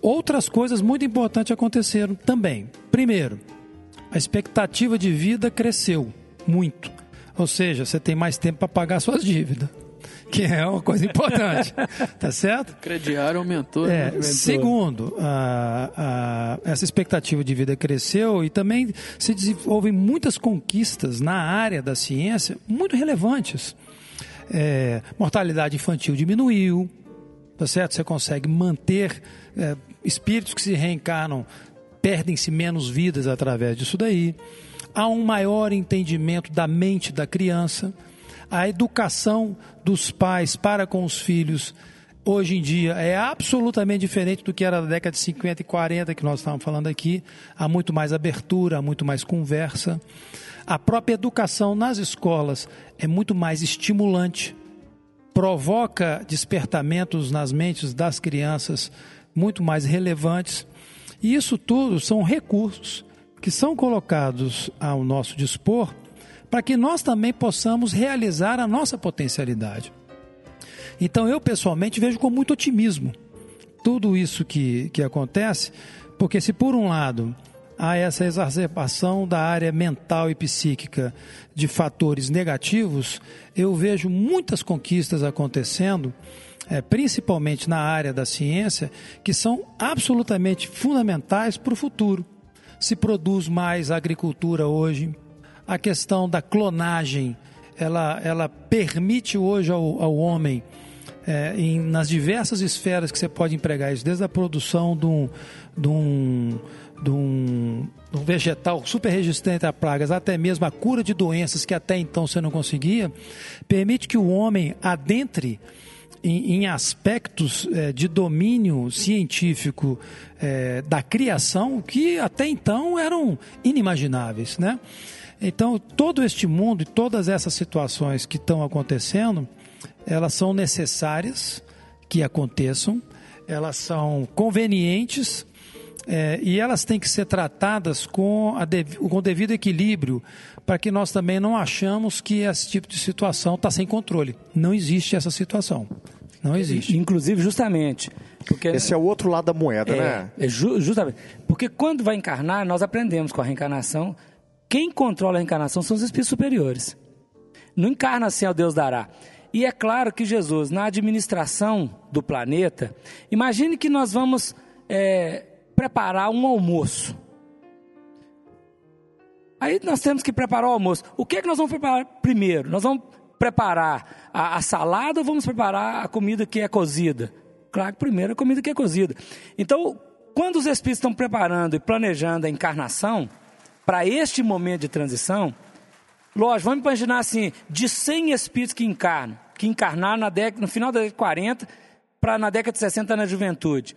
outras coisas muito importantes aconteceram também. Primeiro, a expectativa de vida cresceu muito. Ou seja, você tem mais tempo para pagar suas dívidas. que é uma coisa importante, tá certo? O crediário aumentou. É, né? segundo, a- a- essa expectativa de vida cresceu e também se desenvolvem muitas conquistas na área da ciência muito relevantes. É, mortalidade infantil diminuiu, tá certo? Você consegue manter é, espíritos que se reencarnam, perdem-se menos vidas através disso daí. Há um maior entendimento da mente da criança. A educação dos pais para com os filhos hoje em dia é absolutamente diferente do que era na década de 50 e 40 que nós estávamos falando aqui. Há muito mais abertura, há muito mais conversa. A própria educação nas escolas é muito mais estimulante, provoca despertamentos nas mentes das crianças muito mais relevantes. E isso tudo são recursos que são colocados ao nosso dispor para que nós também possamos realizar a nossa potencialidade. Então eu pessoalmente vejo com muito otimismo tudo isso que, que acontece, porque se por um lado há essa exacerbação da área mental e psíquica de fatores negativos, eu vejo muitas conquistas acontecendo, eh, principalmente na área da ciência, que são absolutamente fundamentais para o futuro. Se produz mais agricultura hoje, a questão da clonagem, ela, ela permite hoje ao, ao homem é, em- nas diversas esferas que você pode empregar isso, desde a produção de um, de um, de um, de um vegetal super resistente a pragas, até mesmo a cura de doenças que até então você não conseguia, permite que o homem adentre em, em aspectos eh, de domínio científico eh, da criação que até então eram inimagináveis, né? Então, todo este mundo e todas essas situações que estão acontecendo, elas são necessárias que aconteçam, elas são convenientes eh, e elas têm que ser tratadas com, a dev- com o devido equilíbrio, para que nós também não achamos que esse tipo de situação está sem controle. Não existe essa situação. Não existe. Inclusive, justamente. Porque Esse é o outro lado da moeda, É, né? é ju- justamente. Porque quando vai encarnar, nós aprendemos com a reencarnação. Quem controla a reencarnação são os espíritos superiores. Não encarna assim ao Deus dará. E é claro que Jesus, na administração do planeta, imagine que nós vamos é, preparar um almoço. Aí nós temos que preparar o almoço. O que é que nós vamos preparar primeiro? Nós vamos preparar a, a salada ou vamos preparar a comida que é cozida? Claro que primeiro a comida que é cozida. Então, quando os espíritos estão preparando e planejando a encarnação, para este momento de transição, lógico, vamos imaginar assim, de 100 espíritos que encarnam, que encarnaram na década, no final da década de 40 para na década de 60 na juventude.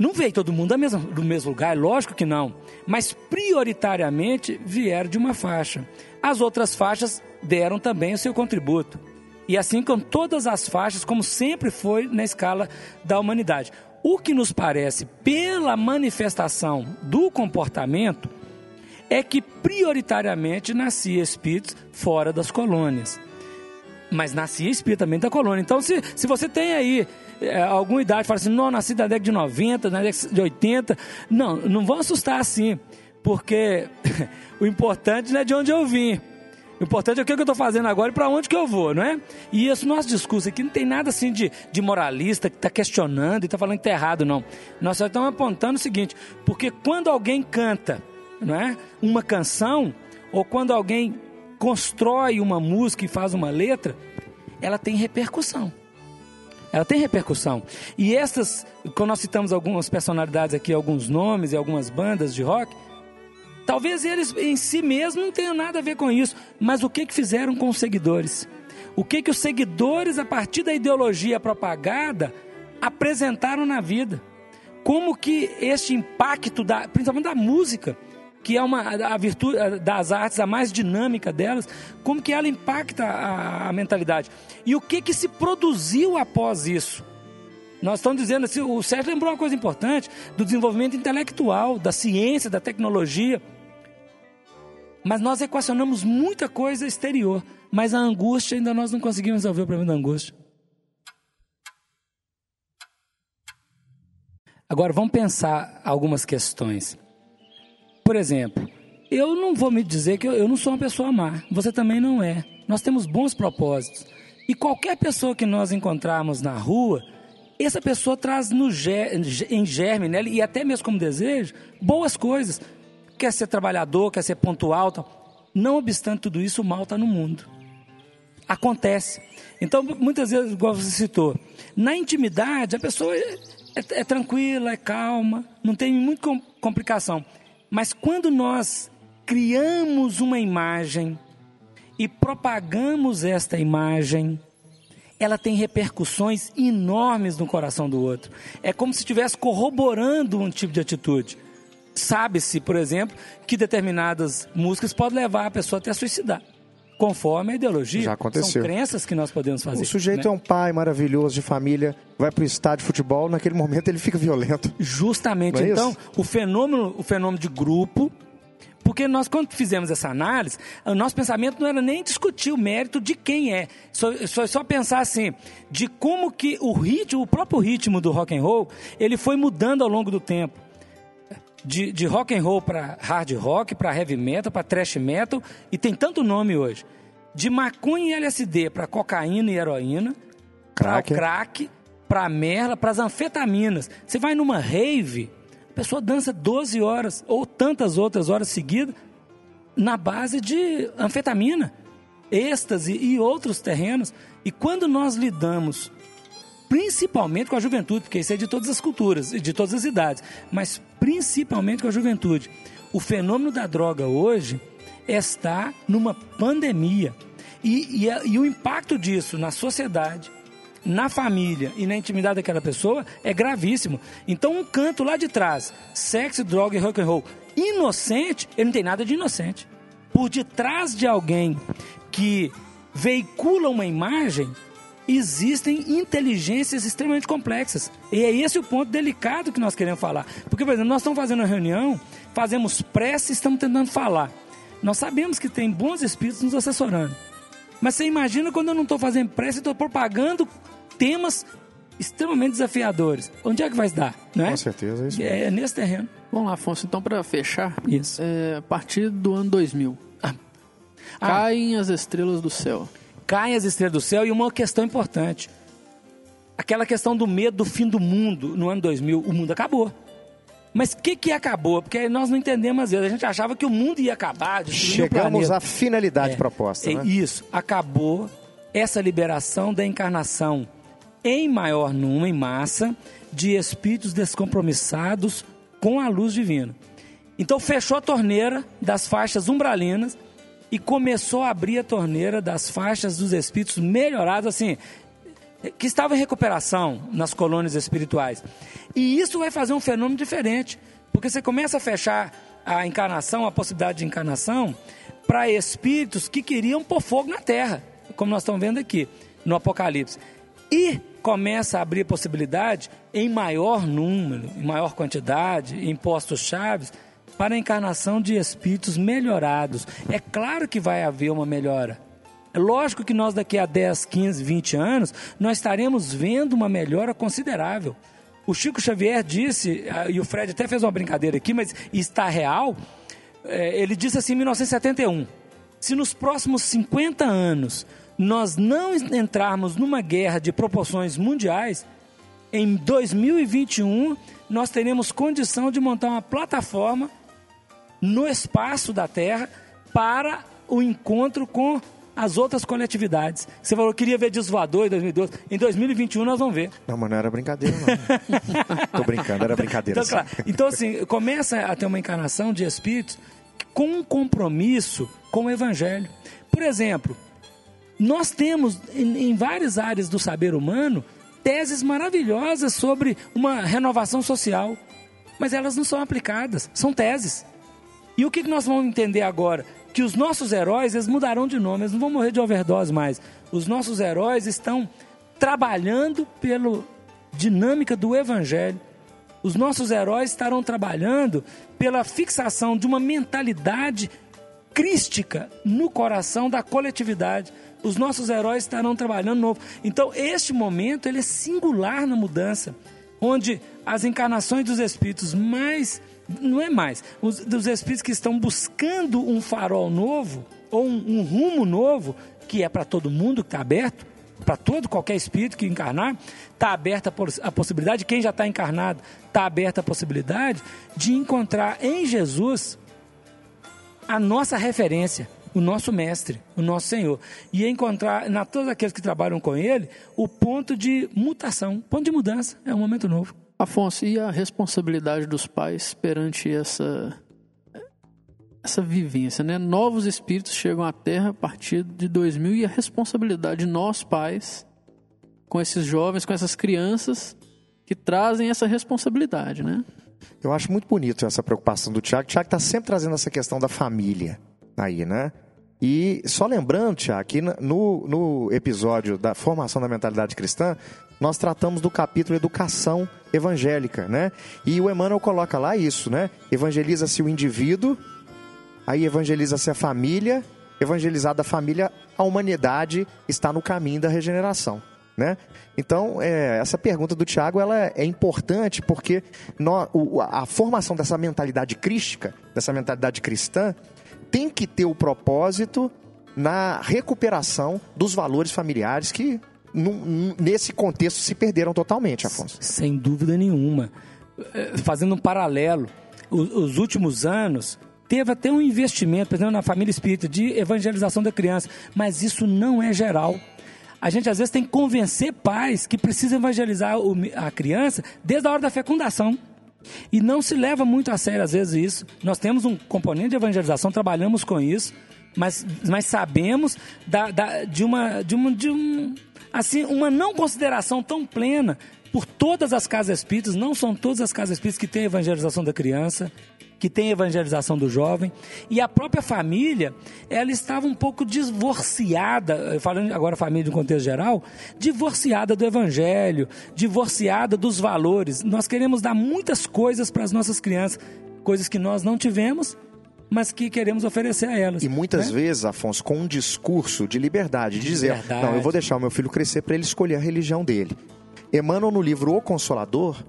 Não veio todo mundo do mesmo lugar, lógico que não. Mas prioritariamente vieram de uma faixa. As outras faixas deram também o seu contributo. E assim com todas as faixas, como sempre foi na escala da humanidade. O que nos parece, pela manifestação do comportamento, é que prioritariamente nascia espíritos fora das colônias mas nascia espírito também da colônia. Então, se, se você tem aí é, alguma idade, fala assim, não, nasci da década de 90, na década de 80, não, não vão assustar assim, porque o importante não é de onde eu vim. O importante é o que eu estou fazendo agora e para onde que eu vou, não é? E esse nosso discurso aqui não tem nada assim de, de moralista que está questionando e está falando que está errado, não. Nós só estamos apontando o seguinte, porque quando alguém canta não é, uma canção, ou quando alguém constrói uma música e faz uma letra, ela tem repercussão. Ela tem repercussão. E essas, quando nós citamos algumas personalidades aqui, alguns nomes e algumas bandas de rock, talvez eles em si mesmos não tenham nada a ver com isso, mas o que, que fizeram com os seguidores? O que, que os seguidores, a partir da ideologia propagada, apresentaram na vida? Como que este impacto, da, principalmente da música, que é uma a virtude das artes a mais dinâmica delas, como que ela impacta a, a mentalidade e o que que se produziu após isso. Nós estamos dizendo assim, o Sérgio lembrou uma coisa importante do desenvolvimento intelectual, da ciência, da tecnologia. Mas nós equacionamos muita coisa exterior, mas a angústia ainda nós não conseguimos resolver o problema da angústia. Agora vamos pensar algumas questões. Por exemplo, eu não vou me dizer que eu, eu não sou uma pessoa má. Você também não é. Nós temos bons propósitos. E qualquer pessoa que nós encontrarmos na rua, essa pessoa traz no ger- em germe, né, e até mesmo como desejo, boas coisas. Quer ser trabalhador, quer ser pontual. Tal. Não obstante tudo isso, o mal está no mundo. Acontece. Então, muitas vezes, igual você citou, na intimidade, a pessoa é, é- é tranquila, é calma, não tem muita com- complicação. Mas quando nós criamos uma imagem e propagamos esta imagem, ela tem repercussões enormes no coração do outro. É como se estivesse corroborando um tipo de atitude. Sabe-se, por exemplo, que determinadas músicas podem levar a pessoa até a suicidar, conforme a ideologia. Já aconteceu. São crenças que nós podemos fazer. O sujeito né? é um pai maravilhoso de família, vai pro estádio de futebol, naquele momento ele fica violento. Justamente. É então, isso? o fenômeno, o fenômeno de grupo, porque nós, quando fizemos essa análise, o nosso pensamento não era nem discutir o mérito de quem é. Só, só, só pensar assim, de como que o ritmo, o próprio ritmo do rock and roll, ele foi mudando ao longo do tempo. De, de rock and roll para hard rock, para heavy metal, para thrash metal, e tem tanto nome hoje. De maconha e LSD para cocaína e heroína, para Crack. para merla, para as anfetaminas. Você vai numa rave, a pessoa dança 12 horas ou tantas outras horas seguidas na base de anfetamina, êxtase e outros terrenos. E quando nós lidamos principalmente com a juventude, porque isso é de todas as culturas e de todas as idades, mas principalmente com a juventude. O fenômeno da droga hoje está numa pandemia. E, e a- e o impacto disso na sociedade, na família e na intimidade daquela pessoa é gravíssimo. Então, um canto lá de trás, sexo, droga e rock and roll, inocente, ele não tem nada de inocente. Por detrás de alguém que veicula uma imagem, existem inteligências extremamente complexas. E é esse o ponto delicado que nós queremos falar. Porque, por exemplo, nós estamos fazendo uma reunião, fazemos prece e estamos tentando falar. Nós sabemos que tem bons espíritos nos assessorando. Mas você imagina quando eu não estou fazendo prece e estou propagando temas extremamente desafiadores. Onde é que vai dar? Não é? Com certeza, é isso É, é nesse terreno. Vamos lá, Afonso, então para fechar, Isso. é, a partir do ano 2000, Ah, caem as estrelas do céu. Caem as estrelas do céu e uma questão importante. Aquela questão do medo do fim do mundo no ano 2000, o mundo acabou. Mas o que que acabou? Porque nós não entendemos às vezes. A gente achava que o mundo ia acabar, Chegamos à finalidade É, proposta, é né? Isso. Acabou essa liberação da encarnação em maior número, em massa, de espíritos descompromissados com a luz divina. Então fechou a torneira das faixas umbralinas e começou a abrir a torneira das faixas dos espíritos melhorados, assim, que estavam em recuperação nas colônias espirituais. E isso vai fazer um fenômeno diferente, porque você começa a fechar a encarnação, a possibilidade de encarnação, para espíritos que queriam pôr fogo na terra, como nós estamos vendo aqui no Apocalipse. E começa a abrir possibilidade em maior número, em maior quantidade, em postos chaves, para a encarnação de espíritos melhorados. É claro que vai haver uma melhora. É lógico que nós daqui a 10, 15, 20 anos, nós estaremos vendo uma melhora considerável. O Chico Xavier disse, ah, e o Fred até fez uma brincadeira aqui, mas está real, eh, ele disse assim em 1971, se nos próximos 50 anos nós não entrarmos numa guerra de proporções mundiais, em 2021 nós teremos condição de montar uma plataforma no espaço da Terra para o encontro com as outras coletividades. Você falou que queria ver desvoador em 2012. Em 2021 nós vamos ver. Não, mas não era brincadeira, não. Tô brincando, era brincadeira. Então, sim. claro. então, assim, começa a ter uma encarnação de espíritos com um compromisso com o Evangelho. Por exemplo, nós temos em, em várias áreas do saber humano teses maravilhosas sobre uma renovação social, mas elas não são aplicadas, são teses. E o que nós vamos entender agora? Que os nossos heróis, eles mudarão de nome, eles não vão morrer de overdose mais. Os nossos heróis estão trabalhando pela dinâmica do Evangelho. Os nossos heróis estarão trabalhando pela fixação de uma mentalidade crística no coração da coletividade. Os nossos heróis estarão trabalhando novo. Então, este momento ele é singular na mudança, onde as encarnações dos espíritos mais não é mais, os, dos espíritos que estão buscando um farol novo ou um, um rumo novo que é para todo mundo que está aberto, para todo qualquer espírito que encarnar, está aberta a poss- a possibilidade, quem já está encarnado, está aberta a possibilidade de encontrar em Jesus a nossa referência, o nosso mestre, o nosso Senhor. E encontrar, na todos aqueles que trabalham com ele, o ponto de mutação, ponto de mudança, é um momento novo. Afonso, e a responsabilidade dos pais perante essa essa vivência, né? Novos espíritos chegam à Terra a partir de 2000 e a responsabilidade de nós pais com esses jovens, com essas crianças que trazem essa responsabilidade, né? Eu acho muito bonito essa preocupação do Tiago. Tiago está sempre trazendo essa questão da família aí, né? E só lembrando, Tiago, que no, no episódio da formação da mentalidade cristã, nós tratamos do capítulo Educação Evangélica, né? E o Emmanuel coloca lá isso, né? Evangeliza-se o indivíduo, aí evangeliza-se a família, evangelizada a família, a humanidade está no caminho da regeneração. Né? Então, é, essa pergunta do Tiago ela é importante porque o- a formação dessa mentalidade crística, dessa mentalidade cristã, tem que ter o propósito na recuperação dos valores familiares que, nesse contexto, se perderam totalmente, Afonso. Sem dúvida nenhuma. Eh, Fazendo um paralelo, os últimos anos teve até um investimento, por exemplo, na família espírita de evangelização da criança, mas isso não é geral. A gente às vezes tem que convencer pais que precisam evangelizar a criança desde a hora da fecundação. E não se leva muito a sério às vezes isso. Nós temos um componente de evangelização, trabalhamos com isso, mas, mas sabemos da, da- de uma de uma de um assim uma não consideração tão plena por todas as casas espíritas. Não são todas as casas espíritas que têm evangelização da criança, que tem evangelização do jovem. E a própria família, ela estava um pouco divorciada, eh, falando agora família de um contexto geral, divorciada do evangelho, divorciada dos valores. Nós queremos dar muitas coisas para as nossas crianças, coisas que nós não tivemos, mas que queremos oferecer a elas. E muitas né? vezes, Afonso, com um discurso de liberdade, de dizer: não, eu vou deixar o meu filho crescer para ele escolher a religião dele. Emmanuel, no livro O Consolador,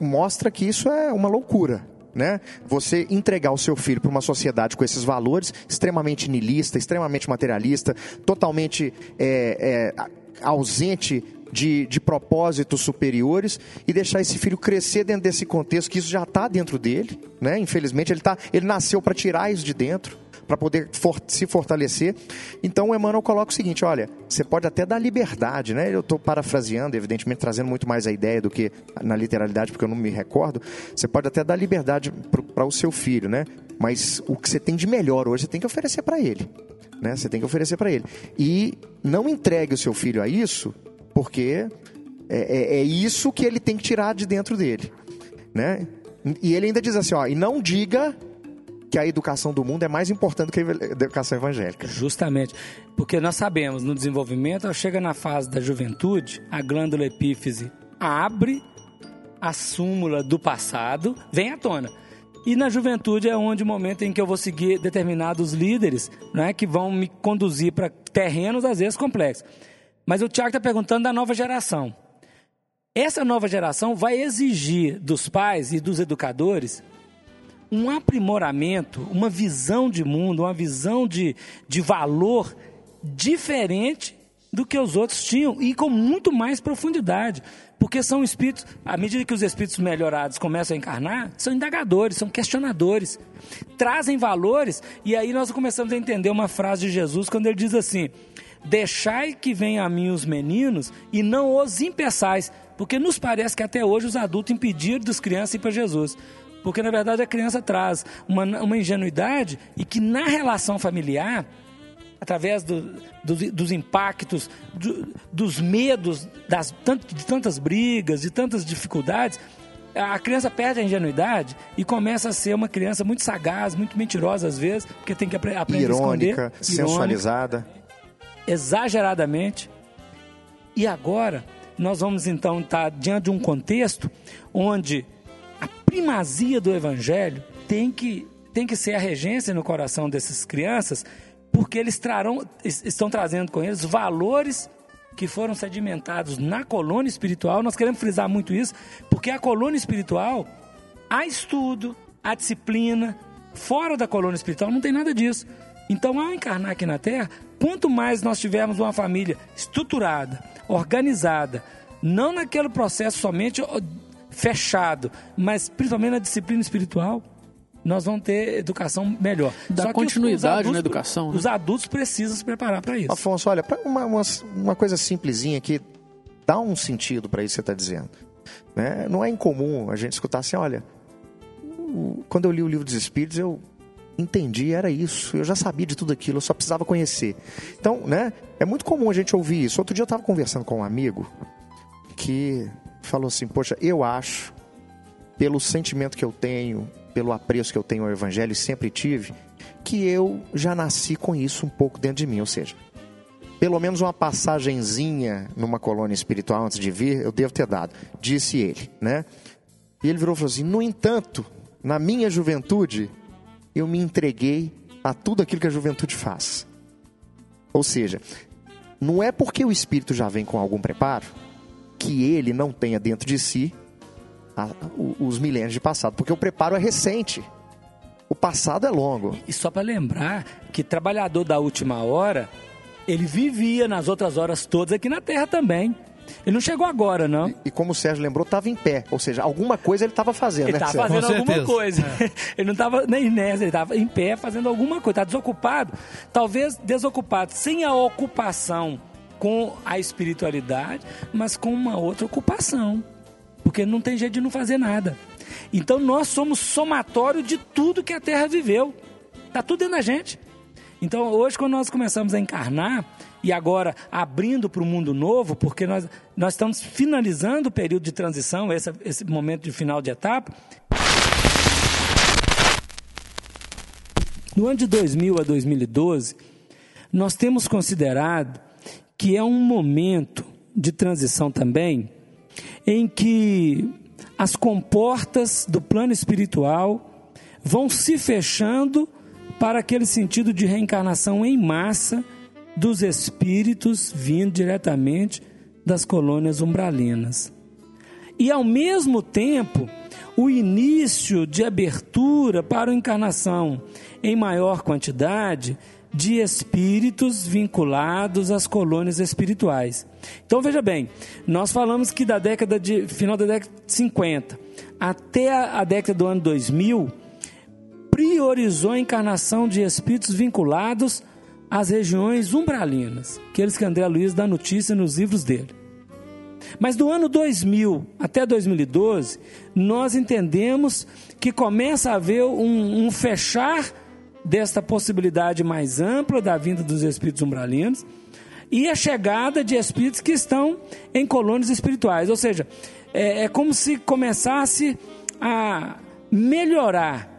mostra que isso é uma loucura. Né? Você entregar o seu filho para uma sociedade com esses valores extremamente niilista, extremamente materialista, totalmente é, é, ausente de, de propósitos superiores e deixar esse filho crescer dentro desse contexto que isso já está dentro dele, né? Infelizmente ele tá, ele nasceu para tirar isso de dentro, para poder for- se fortalecer. Então o Emmanuel coloca o seguinte: olha, você pode até dar liberdade, né? Eu estou parafraseando, evidentemente trazendo muito mais a ideia do que na literalidade, porque eu não me recordo. Você pode até dar liberdade para o seu filho, né? Mas o que você tem de melhor hoje, você tem que oferecer para ele. Né? Você tem que oferecer para ele. E não entregue o seu filho a isso, porque é, é- é isso que ele tem que tirar de dentro dele. Né? E ele ainda diz assim: ó, e não diga que a educação do mundo é mais importante que a educação evangélica. Justamente. Porque nós sabemos, no desenvolvimento, chega na fase da juventude, a glândula epífise abre a súmula do passado, vem à tona. E na juventude é onde o momento em que eu vou seguir determinados líderes né, que vão me conduzir para terrenos, às vezes, complexos. Mas o Tiago está perguntando da nova geração. Essa nova geração vai exigir dos pais e dos educadores um aprimoramento, uma visão de mundo, uma visão de, de valor diferente do que os outros tinham e com muito mais profundidade. Porque são espíritos, à medida que os espíritos melhorados começam a encarnar, são indagadores, são questionadores, trazem valores, e aí nós começamos a entender uma frase de Jesus quando ele diz assim: Deixai que venham a mim os meninos e não os impeçais, porque nos parece que até hoje os adultos impediram das crianças ir para Jesus. Porque na verdade a criança traz uma, uma ingenuidade e que na relação familiar através do- dos, dos impactos, do- dos medos, das, de tantas brigas, de tantas dificuldades, a criança perde a ingenuidade e começa a ser uma criança muito sagaz, muito mentirosa às vezes, porque tem que apre aprender a esconder. Irônica, irônica, sensualizada. Exageradamente. E agora, nós vamos então estar diante de um contexto onde a primazia do evangelho tem que, tem que ser a regência no coração dessas crianças, porque eles trarão, es- estão trazendo com eles valores que foram sedimentados na colônia espiritual. Nós queremos frisar muito isso, porque a colônia espiritual há estudo, há disciplina. Fora da colônia espiritual não tem nada disso. Então, ao encarnar aqui na Terra, quanto mais nós tivermos uma família estruturada, organizada, não naquele processo somente fechado, mas principalmente na disciplina espiritual, nós vamos ter educação melhor. Dá Só que os- continuidade os na educação, né? Os adultos precisam se preparar para isso. Afonso, olha, uma, uma, uma coisa simplesinha que dá um sentido para isso que você está dizendo. Né? Não é incomum a gente escutar assim, olha, quando eu li o livro dos Espíritos, eu entendi, era isso. Eu já sabia de tudo aquilo, eu só precisava conhecer. Então, né, é muito comum a gente ouvir isso. Outro dia eu estava conversando com um amigo que falou assim, poxa, eu acho, pelo sentimento que eu tenho, pelo apreço que eu tenho ao Evangelho e sempre tive, que eu já nasci com isso um pouco dentro de mim. Ou seja, pelo menos uma passagenzinha numa colônia espiritual antes de vir, eu devo ter dado, disse ele, né? E ele virou e falou assim: no entanto, na minha juventude, eu me entreguei a tudo aquilo que a juventude faz. Ou seja, não é porque o espírito já vem com algum preparo que ele não tenha dentro de si a- os milênios de passado, porque o preparo é recente. O passado é longo. E só para lembrar que trabalhador da última hora, ele vivia nas outras horas todas aqui na Terra também. Ele não chegou agora, não. E como o Sérgio lembrou, estava em pé. Ou seja, alguma coisa ele estava fazendo, Ele né, estava Sérgio? fazendo Com alguma certeza. coisa. Ele não estava nem nessa, ele estava em pé fazendo alguma coisa. Estava desocupado. Talvez desocupado, sem a ocupação com a espiritualidade, mas com uma outra ocupação. Porque não tem jeito de não fazer nada. Então nós somos somatório de tudo que a Terra viveu. Está tudo dentro da gente. Então hoje, quando nós começamos a encarnar, e agora abrindo para o mundo novo, porque nós, nós estamos finalizando o período de transição, esse, esse momento de final de etapa. No ano de 2000 a 2012, nós temos considerado que é um momento de transição também em que as comportas do plano espiritual vão se fechando para aquele sentido de reencarnação em massa dos espíritos vindo diretamente das colônias umbralinas. E ao mesmo tempo, o início de abertura para a encarnação em maior quantidade de espíritos vinculados às colônias espirituais. Então veja bem, nós falamos que da década de final da década de 50 até a, década do ano 2000 priorizou a encarnação de espíritos vinculados às regiões umbralinas, aqueles que André Luiz dá notícia nos livros dele. Mas do ano 2000 até 2012, nós entendemos que começa a haver um, um fechar desta possibilidade mais ampla da vinda dos espíritos umbralinos e a chegada de espíritos que estão em colônias espirituais. Ou seja, é, é como se começasse a melhorar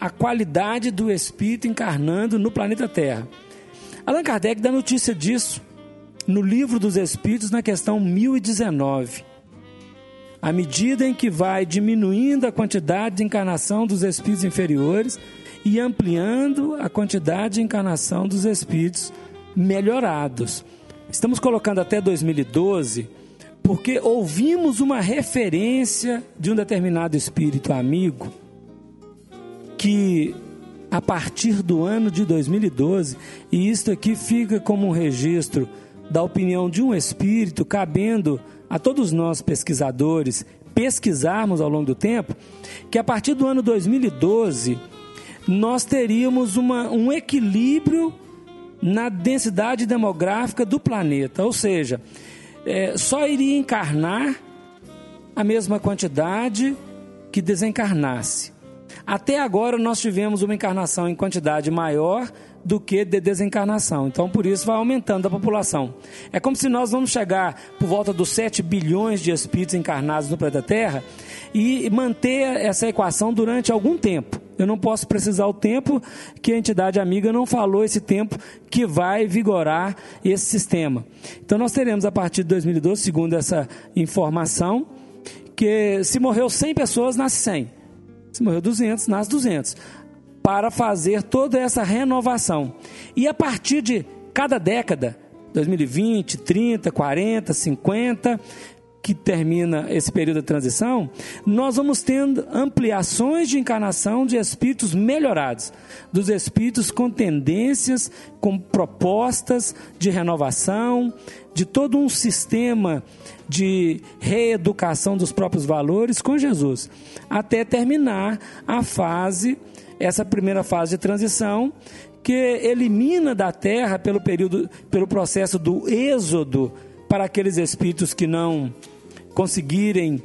a qualidade do espírito encarnando no planeta Terra. Allan Kardec dá notícia disso no Livro dos Espíritos, na questão 1019. À medida em que vai diminuindo a quantidade de encarnação dos espíritos inferiores e ampliando a quantidade de encarnação dos espíritos melhorados. Estamos colocando até 2012 porque ouvimos uma referência de um determinado espírito amigo que a partir do ano de 2012, e isto aqui fica como um registro da opinião de um espírito, cabendo a todos nós pesquisadores pesquisarmos ao longo do tempo, que a partir do ano 2012 nós teríamos uma, um equilíbrio na densidade demográfica do planeta, ou seja, é, só iria encarnar a mesma quantidade que desencarnasse. Até agora nós tivemos uma encarnação em quantidade maior do que de desencarnação. Então, por isso, vai aumentando a população. É como se nós vamos chegar por volta dos 7 bilhões de espíritos encarnados no planeta Terra e manter essa equação durante algum tempo. Eu não posso precisar o tempo que a entidade amiga não falou esse tempo que vai vigorar esse sistema. Então, nós teremos a partir de 2012, segundo essa informação, que se morreu 100 pessoas, nasce 100. Se morreu 200, nasce 200 para fazer toda essa renovação. E a partir de cada década, 2020, 30, 40, 50, que termina esse período de transição, nós vamos tendo ampliações de encarnação de espíritos melhorados, dos espíritos com tendências, com propostas de renovação, de todo um sistema de reeducação dos próprios valores com Jesus, até terminar a fase, essa primeira fase de transição, que elimina da terra pelo período, pelo processo do êxodo para aqueles espíritos que não conseguirem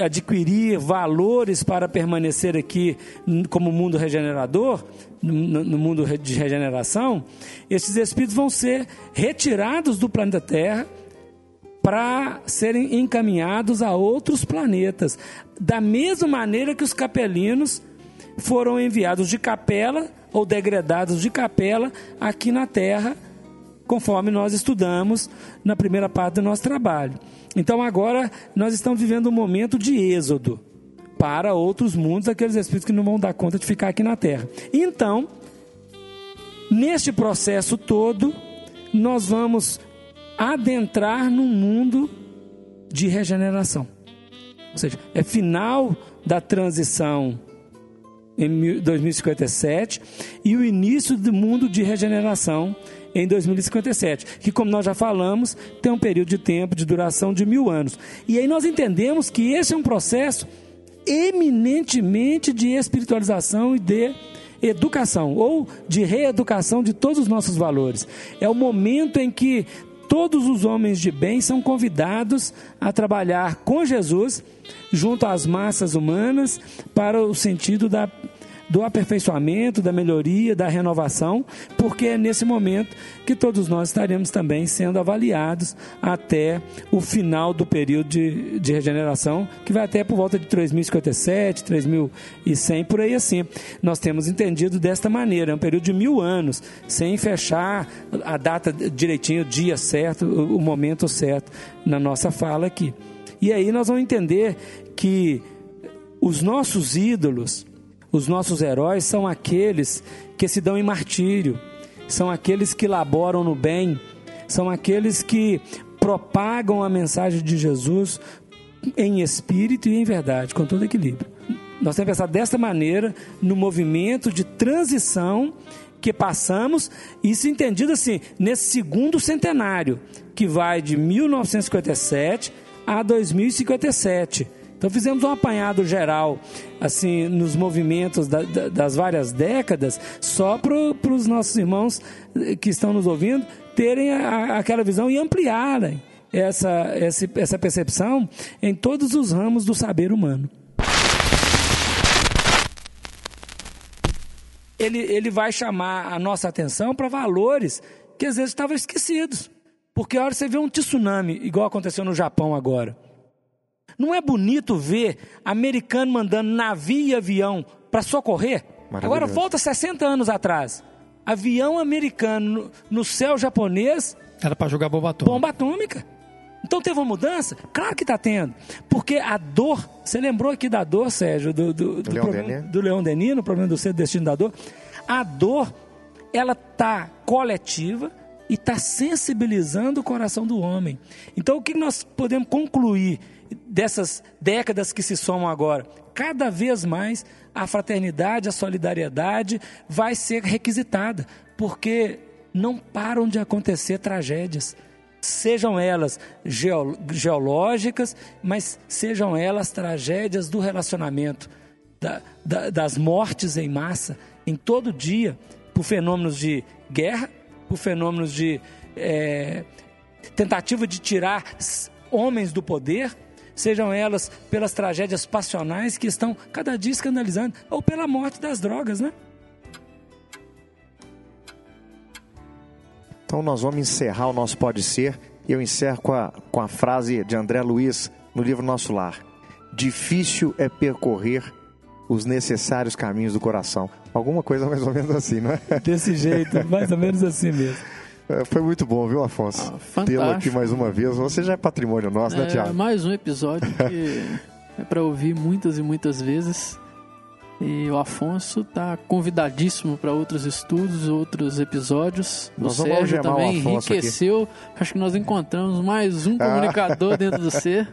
adquirir valores para permanecer aqui como mundo regenerador, no mundo de regeneração, esses espíritos vão ser retirados do planeta Terra para serem encaminhados a outros planetas, da mesma maneira que os capelinos foram enviados de capela ou degradados de capela aqui na Terra, conforme nós estudamos na primeira parte do nosso trabalho. Então agora nós estamos vivendo um momento de êxodo para outros mundos, aqueles espíritos que não vão dar conta de ficar aqui na Terra. Então, neste processo todo, nós vamos adentrar num mundo de regeneração. Ou seja, é final da transição em 2057 e o início do mundo de regeneração em 2057, que, como nós já falamos, tem um período de tempo de duração de mil anos. E aí nós entendemos que esse é um processo eminentemente de espiritualização e de educação, ou de reeducação de todos os nossos valores. É o momento em que todos os homens de bem são convidados a trabalhar com Jesus junto às massas humanas para o sentido da do aperfeiçoamento, da melhoria, da renovação, porque é nesse momento que todos nós estaremos também sendo avaliados até o final do período de, de regeneração, que vai até por volta de 3057, 3100, por aí assim. Nós temos entendido desta maneira, é um período de mil anos, sem fechar a data direitinho, o dia certo, o momento certo na nossa fala aqui. E aí nós vamos entender que os nossos ídolos, os nossos heróis são aqueles que se dão em martírio, são aqueles que laboram no bem, são aqueles que propagam a mensagem de Jesus em espírito e em verdade, com todo equilíbrio. Nós temos que pensar desta maneira no movimento de transição que passamos, isso entendido assim, nesse segundo centenário, que vai de 1957 a 2057. Então fizemos um apanhado geral, assim, nos movimentos da, da, das várias décadas, só para os nossos irmãos que estão nos ouvindo terem a, aquela visão e ampliarem essa, essa, essa percepção em todos os ramos do saber humano. Ele, ele vai chamar a nossa atenção para valores que às vezes estavam esquecidos. Porque a hora você vê um tsunami, igual aconteceu no Japão agora, não é bonito ver americano mandando navio e avião para socorrer? Agora volta 60 anos atrás. Avião americano no, céu japonês. Era para jogar bomba atômica. Bomba atômica. Então teve uma mudança? Claro que está tendo. Porque a dor, você lembrou aqui da dor, Sérgio, do, do, do, Leão, problema, Denis. do Leão Denis, no problema do ser destino da dor. A dor, ela está coletiva e está sensibilizando o coração do homem. Então o que nós podemos concluir dessas décadas que se somam agora, cada vez mais a fraternidade, a solidariedade vai ser requisitada, porque não param de acontecer tragédias. Sejam elas geológicas, mas sejam elas tragédias do relacionamento, da, da, das mortes em massa, em todo dia, por fenômenos de guerra, por fenômenos de é, tentativa de tirar homens do poder, sejam elas pelas tragédias passionais que estão cada dia escandalizando, ou pela morte das drogas, né? Então nós vamos encerrar o nosso Pode Ser e eu encerro com a, com a frase de André Luiz no livro Nosso Lar. Difícil é percorrer os necessários caminhos do coração. Alguma coisa mais ou menos assim, não é? Desse jeito, mais ou menos assim mesmo. É, foi muito bom, viu, Afonso? Ah, Tê-lo aqui mais uma vez. Você já é patrimônio nosso, né, é, né, Tiago? Mais um episódio que é para ouvir muitas e muitas vezes. E o Afonso está convidadíssimo para outros estudos, outros episódios. Nós o Sérgio algemar o também Afonso aqui. enriqueceu. Acho que nós encontramos mais um Ah. comunicador dentro do ser.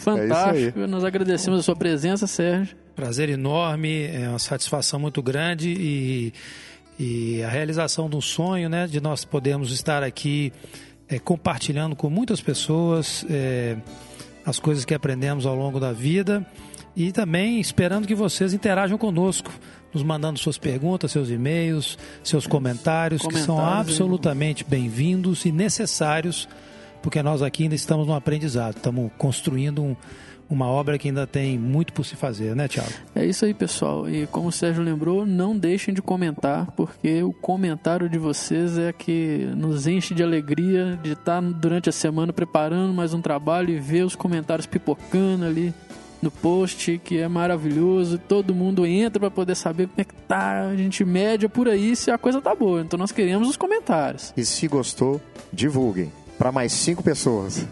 Fantástico. É Nós agradecemos a sua presença, Sérgio. Prazer enorme, é uma satisfação muito grande e, e a realização de um sonho, né, de nós podermos estar aqui é, compartilhando com muitas pessoas é, as coisas que aprendemos ao longo da vida e também esperando que vocês interajam conosco, nos mandando suas perguntas, seus e-mails, seus comentários, que são Comentários, absolutamente bem-vindos e necessários, porque nós aqui ainda estamos no aprendizado, estamos construindo um- uma obra que ainda tem muito por se fazer, né, Tiago? É isso aí, pessoal. E como o Sérgio lembrou, não deixem de comentar, porque o comentário de vocês é que nos enche de alegria de estar durante a semana preparando mais um trabalho e ver os comentários pipocando ali no post, que é maravilhoso. Todo mundo entra para poder saber como é que tá. A gente média por aí se a coisa tá boa. Então nós queremos os comentários. E se gostou, divulguem para mais cinco pessoas.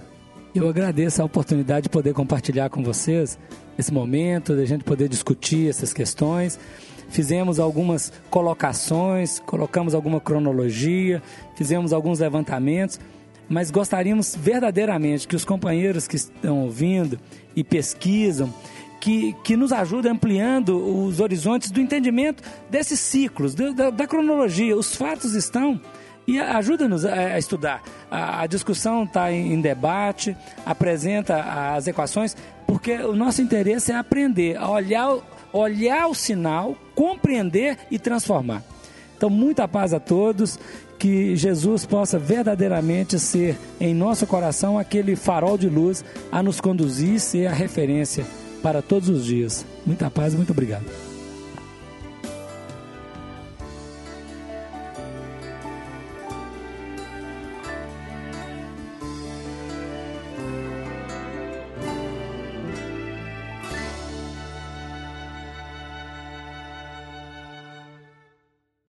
Eu agradeço a oportunidade de poder compartilhar com vocês esse momento, de a gente poder discutir essas questões. Fizemos algumas colocações, colocamos alguma cronologia, fizemos alguns levantamentos, mas gostaríamos verdadeiramente que os companheiros que estão ouvindo e pesquisam, que, que nos ajudem ampliando os horizontes do entendimento desses ciclos, da- da- da cronologia. Os fatos estão e ajuda-nos a estudar. A, discussão está em, debate, apresenta as equações, porque o nosso interesse é aprender, a olhar, olhar o sinal, compreender e transformar. Então, muita paz a todos, que Jesus possa verdadeiramente ser em nosso coração aquele farol de luz a nos conduzir e ser a referência para todos os dias. Muita paz muito obrigado.